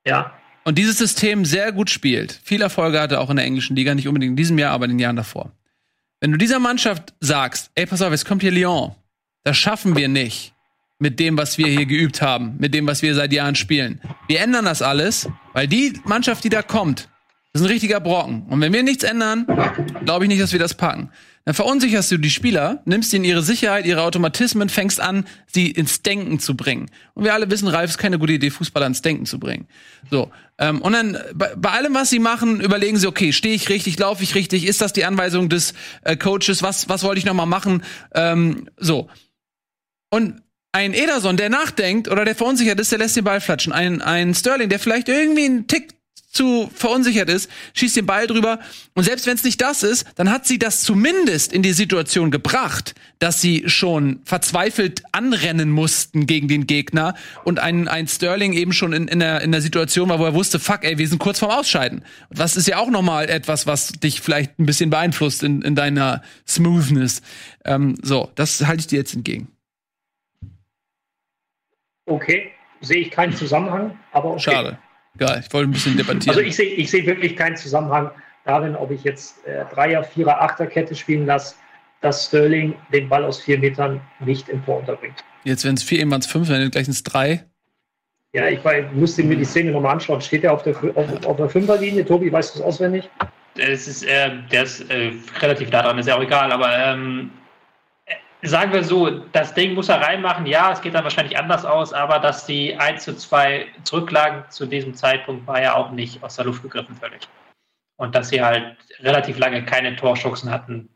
[SPEAKER 4] ja
[SPEAKER 1] und dieses System sehr gut spielt, viel Erfolge hatte auch in der englischen Liga, nicht unbedingt in diesem Jahr, aber in den Jahren davor. Wenn du dieser Mannschaft sagst, ey, pass auf, jetzt kommt hier Lyon, das schaffen wir nicht mit dem, was wir hier geübt haben, mit dem, was wir seit Jahren spielen. Wir ändern das alles, weil die Mannschaft, die da kommt, das ist ein richtiger Brocken. Und wenn wir nichts ändern, glaube ich nicht, dass wir das packen. Dann verunsicherst du die Spieler, nimmst ihnen ihre Sicherheit, ihre Automatismen, fängst an, sie ins Denken zu bringen. Und wir alle wissen, Ralf ist keine gute Idee, Fußballer ins Denken zu bringen. So. Ähm, und dann bei, bei allem, was sie machen, überlegen sie, okay, stehe ich richtig, laufe ich richtig, ist das die Anweisung des äh, Coaches, was, was wollte ich nochmal machen? Ähm, so. Und ein Ederson, der nachdenkt oder der verunsichert ist, der lässt den Ball flatschen. Ein, ein Sterling, der vielleicht irgendwie einen Tick zu verunsichert ist, schießt den Ball drüber. Und selbst wenn es nicht das ist, dann hat sie das zumindest in die Situation gebracht, dass sie schon verzweifelt anrennen mussten gegen den Gegner und ein, ein Sterling eben schon in, in, der, in der Situation war, wo er wusste, fuck, ey, wir sind kurz vorm Ausscheiden. Und das ist ja auch nochmal etwas, was dich vielleicht ein bisschen beeinflusst in, in deiner Smoothness. Ähm, so, das halte ich dir jetzt entgegen.
[SPEAKER 5] Okay, sehe ich keinen Zusammenhang, aber okay.
[SPEAKER 1] Schade. Geil, ich wollte ein bisschen debattieren.
[SPEAKER 5] Also ich sehe ich sehe wirklich keinen Zusammenhang darin, ob ich jetzt äh, Dreier, Vierer, Achterkette spielen lasse, dass Sterling den Ball aus vier Metern nicht im Tor unterbringt.
[SPEAKER 1] Jetzt werden es vier, eben waren es fünf, dann gleich ins drei.
[SPEAKER 5] Ja, ich war, musste mir die Szene nochmal anschauen. Steht er auf der, auf, auf der Fünferlinie? Tobi, weißt du es auswendig?
[SPEAKER 4] Es ist, äh, der ist äh, relativ da dran, ist ja auch egal, aber ähm, sagen wir so, das Ding muss er reinmachen. Ja, es geht dann wahrscheinlich anders aus, aber dass die 1 zu 2 zurücklagen zu diesem Zeitpunkt war ja auch nicht aus der Luft gegriffen völlig. Und dass sie halt relativ lange keine Torschussen hatten,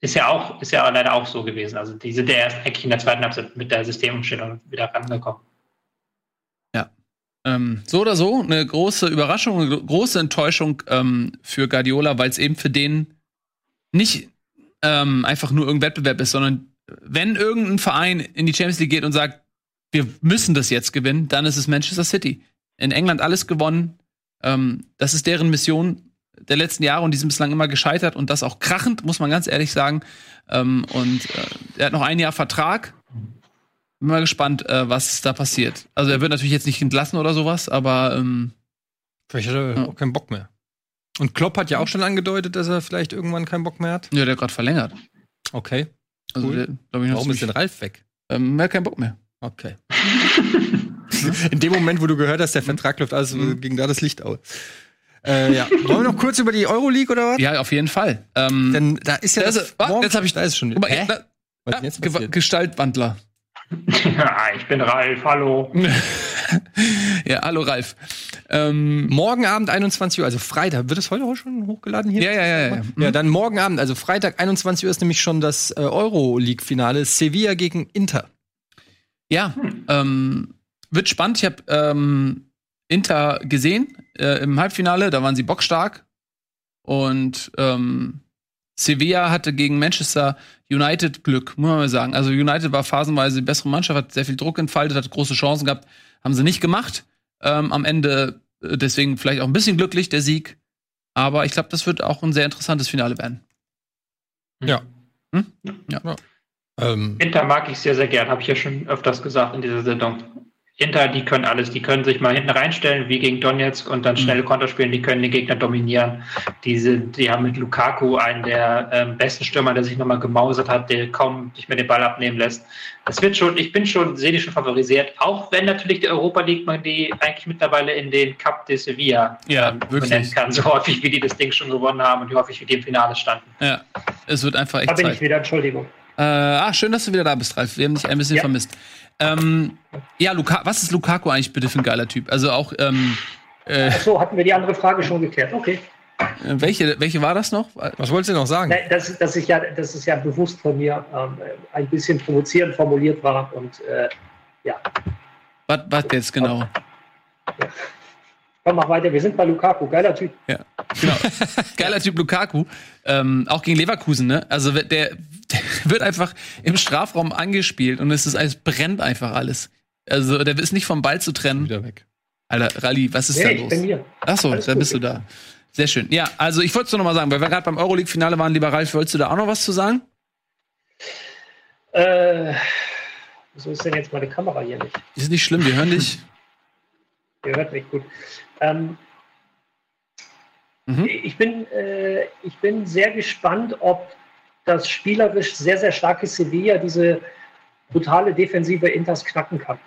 [SPEAKER 4] ist ja auch, ist ja leider auch so gewesen. Also die sind ja erst eigentlich in der zweiten Halbzeit mit der Systemumstellung wieder rangekommen.
[SPEAKER 1] Ja. Ähm, so oder so, eine große Überraschung, eine große Enttäuschung ähm, für Guardiola, weil es eben für den nicht ähm, einfach nur irgendein Wettbewerb ist, sondern wenn irgendein Verein in die Champions League geht und sagt, wir müssen das jetzt gewinnen, dann ist es Manchester City. In England alles gewonnen. Ähm, das ist deren Mission der letzten Jahre und die sind bislang immer gescheitert und das auch krachend, muss man ganz ehrlich sagen. Ähm, und äh, er hat noch ein Jahr Vertrag. Bin mal gespannt, äh, was da passiert. Also er wird natürlich jetzt nicht entlassen oder sowas, aber ähm,
[SPEAKER 3] vielleicht hat er ja. auch keinen Bock mehr. Und Klopp hat ja auch schon angedeutet, dass er vielleicht irgendwann keinen Bock mehr hat.
[SPEAKER 1] Ja, der hat gerade verlängert.
[SPEAKER 3] Okay.
[SPEAKER 1] Also
[SPEAKER 3] cool.
[SPEAKER 1] der, ich,
[SPEAKER 3] Warum ist denn Ralf weg?
[SPEAKER 1] Ähm, er hat keinen Bock mehr.
[SPEAKER 3] Okay. [LAUGHS] In dem Moment, wo du gehört hast, der Vertrag läuft, also mhm. ging da das Licht aus. Äh, ja. [LAUGHS] Wollen wir noch kurz über die Euroleague oder was?
[SPEAKER 1] Ja, auf jeden Fall. Ähm,
[SPEAKER 3] Denn da ist ja.
[SPEAKER 1] Das, das,
[SPEAKER 3] morgen,
[SPEAKER 1] jetzt habe ich.
[SPEAKER 3] Da ist schon.
[SPEAKER 1] Hä? Da, was jetzt Gestaltwandler. [LAUGHS]
[SPEAKER 4] Ja, ich bin Ralf, hallo.
[SPEAKER 1] ja, hallo Ralf. Ähm,
[SPEAKER 3] morgen Abend 21 Uhr, also Freitag. Wird es heute auch schon hochgeladen hier?
[SPEAKER 1] Ja, ja, ja. Ja,
[SPEAKER 3] ja. ja dann morgen Abend, also Freitag 21 Uhr ist nämlich schon das äh, Euro-League-Finale. Sevilla gegen Inter.
[SPEAKER 1] Ja, hm. ähm, wird spannend. Ich habe ähm, Inter gesehen äh, im Halbfinale, da waren sie bockstark. Und ähm, Sevilla hatte gegen Manchester United Glück, muss man mal sagen. Also United war phasenweise die bessere Mannschaft, hat sehr viel Druck entfaltet, hat große Chancen gehabt, haben sie nicht gemacht. Ähm, am Ende äh, deswegen vielleicht auch ein bisschen glücklich der Sieg, aber ich glaube, das wird auch ein sehr interessantes Finale werden.
[SPEAKER 3] Ja.
[SPEAKER 1] Hm? Ja.
[SPEAKER 4] ja. Ähm. Inter mag ich sehr, sehr gern, habe ich ja schon öfters gesagt in dieser Saison. Inter, die können alles. Die können sich mal hinten reinstellen, wie gegen Donetsk, und dann schnelle mhm. Konter spielen. Die können den Gegner dominieren. Diese, die haben mit Lukaku einen der ähm, besten Stürmer, der sich nochmal gemausert hat, der kaum nicht mehr den Ball abnehmen lässt. Das wird schon, ich bin schon, sehe die schon favorisiert. Auch wenn natürlich die Europa League man die eigentlich mittlerweile in den Cup de Sevilla
[SPEAKER 1] ja, ähm, benennen
[SPEAKER 4] kann. So häufig, wie die das Ding schon gewonnen haben und wie häufig, wie die im Finale standen.
[SPEAKER 1] Ja, es wird einfach echt
[SPEAKER 5] Da bin
[SPEAKER 1] Zeit.
[SPEAKER 5] ich wieder, Entschuldigung.
[SPEAKER 1] Äh, ah, schön, dass du wieder da bist, Ralf. Wir haben dich ein bisschen ja. vermisst. Ähm, ja, Luka was ist Lukaku eigentlich bitte für ein geiler Typ? Also auch. Ähm,
[SPEAKER 5] äh, Ach so, hatten wir die andere Frage schon geklärt. Okay.
[SPEAKER 1] Äh, welche, welche war das noch?
[SPEAKER 3] Was wolltest du noch sagen?
[SPEAKER 5] Nein, das, das, ist ja, das ist ja bewusst von mir ähm, ein bisschen provozierend formuliert war und äh, ja.
[SPEAKER 1] Was, was jetzt genau?
[SPEAKER 5] Ja. Komm, mach weiter. Wir sind bei Lukaku. Geiler Typ.
[SPEAKER 1] Ja, genau. [LAUGHS] Geiler Typ Lukaku. Ähm, auch gegen Leverkusen, ne? Also der, der [LAUGHS] wird einfach im Strafraum angespielt und es ist alles brennt einfach alles. Also der ist nicht vom Ball zu trennen.
[SPEAKER 3] Wieder weg.
[SPEAKER 1] Alter, Rally, was ist nee, da los? Ich bin hier. Achso, da bist du da. Sehr schön. Ja, also ich wollte es nur noch mal sagen, weil wir gerade beim Euroleague-Finale waren, lieber Ralf, wolltest du da auch noch was zu sagen?
[SPEAKER 5] Äh, wieso ist denn jetzt meine Kamera hier nicht?
[SPEAKER 1] Ist nicht schlimm, wir hören dich. [LAUGHS]
[SPEAKER 5] Ihr hört mich gut. Ähm, mhm. ich, bin, äh, ich bin sehr gespannt, ob dass spielerisch sehr, sehr starke Sevilla diese brutale Defensive Inters knacken kann.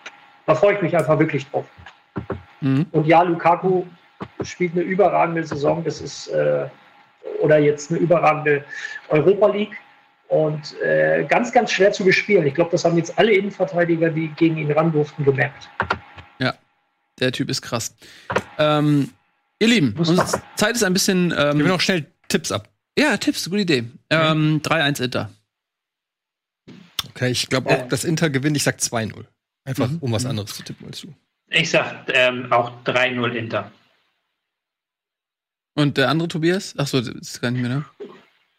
[SPEAKER 5] Da freue ich mich einfach wirklich drauf. Mhm. Und ja, Lukaku spielt eine überragende Saison. Das ist äh, oder jetzt eine überragende Europa League und äh, ganz, ganz schwer zu bespielen. Ich glaube, das haben jetzt alle Innenverteidiger, die gegen ihn ran durften, gemerkt.
[SPEAKER 1] Der Typ ist krass. Ähm, ihr Lieben, unsere Zeit ist ein bisschen. Ähm,
[SPEAKER 3] Geben wir noch schnell Tipps ab.
[SPEAKER 1] Ja, Tipps, gute Idee. Ähm, 3-1 Inter.
[SPEAKER 3] Okay, ich glaube auch, dass Inter gewinnt. Ich sag 2-0. Einfach, mhm. um was anderes zu tippen als du.
[SPEAKER 4] Ich sag ähm, auch 3-0 Inter.
[SPEAKER 1] Und der andere Tobias? Achso, das ist gar nicht mehr, ne?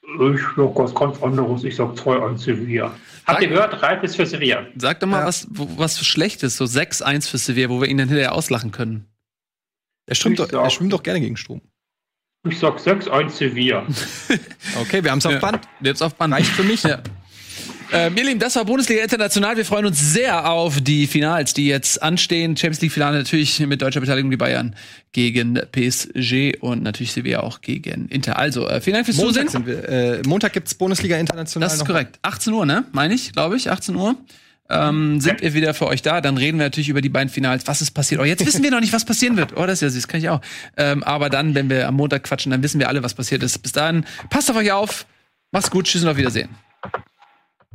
[SPEAKER 5] Ich sag was ganz anderes. Ich sag 2 an Sevilla.
[SPEAKER 4] Habt ihr gehört? Reif ist für Sevilla.
[SPEAKER 1] Sag doch mal ja. was, was Schlechtes. So 6-1 für Sevilla, wo wir ihn dann hinterher auslachen können.
[SPEAKER 3] Er schwimmt, doch, er schwimmt doch gerne gegen Strom.
[SPEAKER 5] Ich sag 6-1 Sevilla. [LAUGHS]
[SPEAKER 3] okay, wir haben es auf Band.
[SPEAKER 1] Jetzt auf Band. Reicht für mich. Ja. Äh, ihr Lieben, das war Bundesliga International. Wir freuen uns sehr auf die Finals, die jetzt anstehen. Champions League Finale natürlich mit deutscher Beteiligung die Bayern gegen PSG und natürlich Sevilla auch gegen Inter. Also, äh, vielen Dank fürs
[SPEAKER 3] Montag Zusehen. Sind wir, äh, Montag gibt's Bundesliga International.
[SPEAKER 1] Das ist korrekt. 18 Uhr, ne? Meine ich, glaube ich. 18 Uhr. Ähm, sind wir wieder für euch da. Dann reden wir natürlich über die beiden Finals. Was ist passiert? Oh, jetzt wissen wir noch nicht, was passieren wird. Oh, das ist ja süß, kann ich auch. Ähm, aber dann, wenn wir am Montag quatschen, dann wissen wir alle, was passiert ist. Bis dahin, passt auf euch auf. Macht's gut. Tschüss und auf Wiedersehen.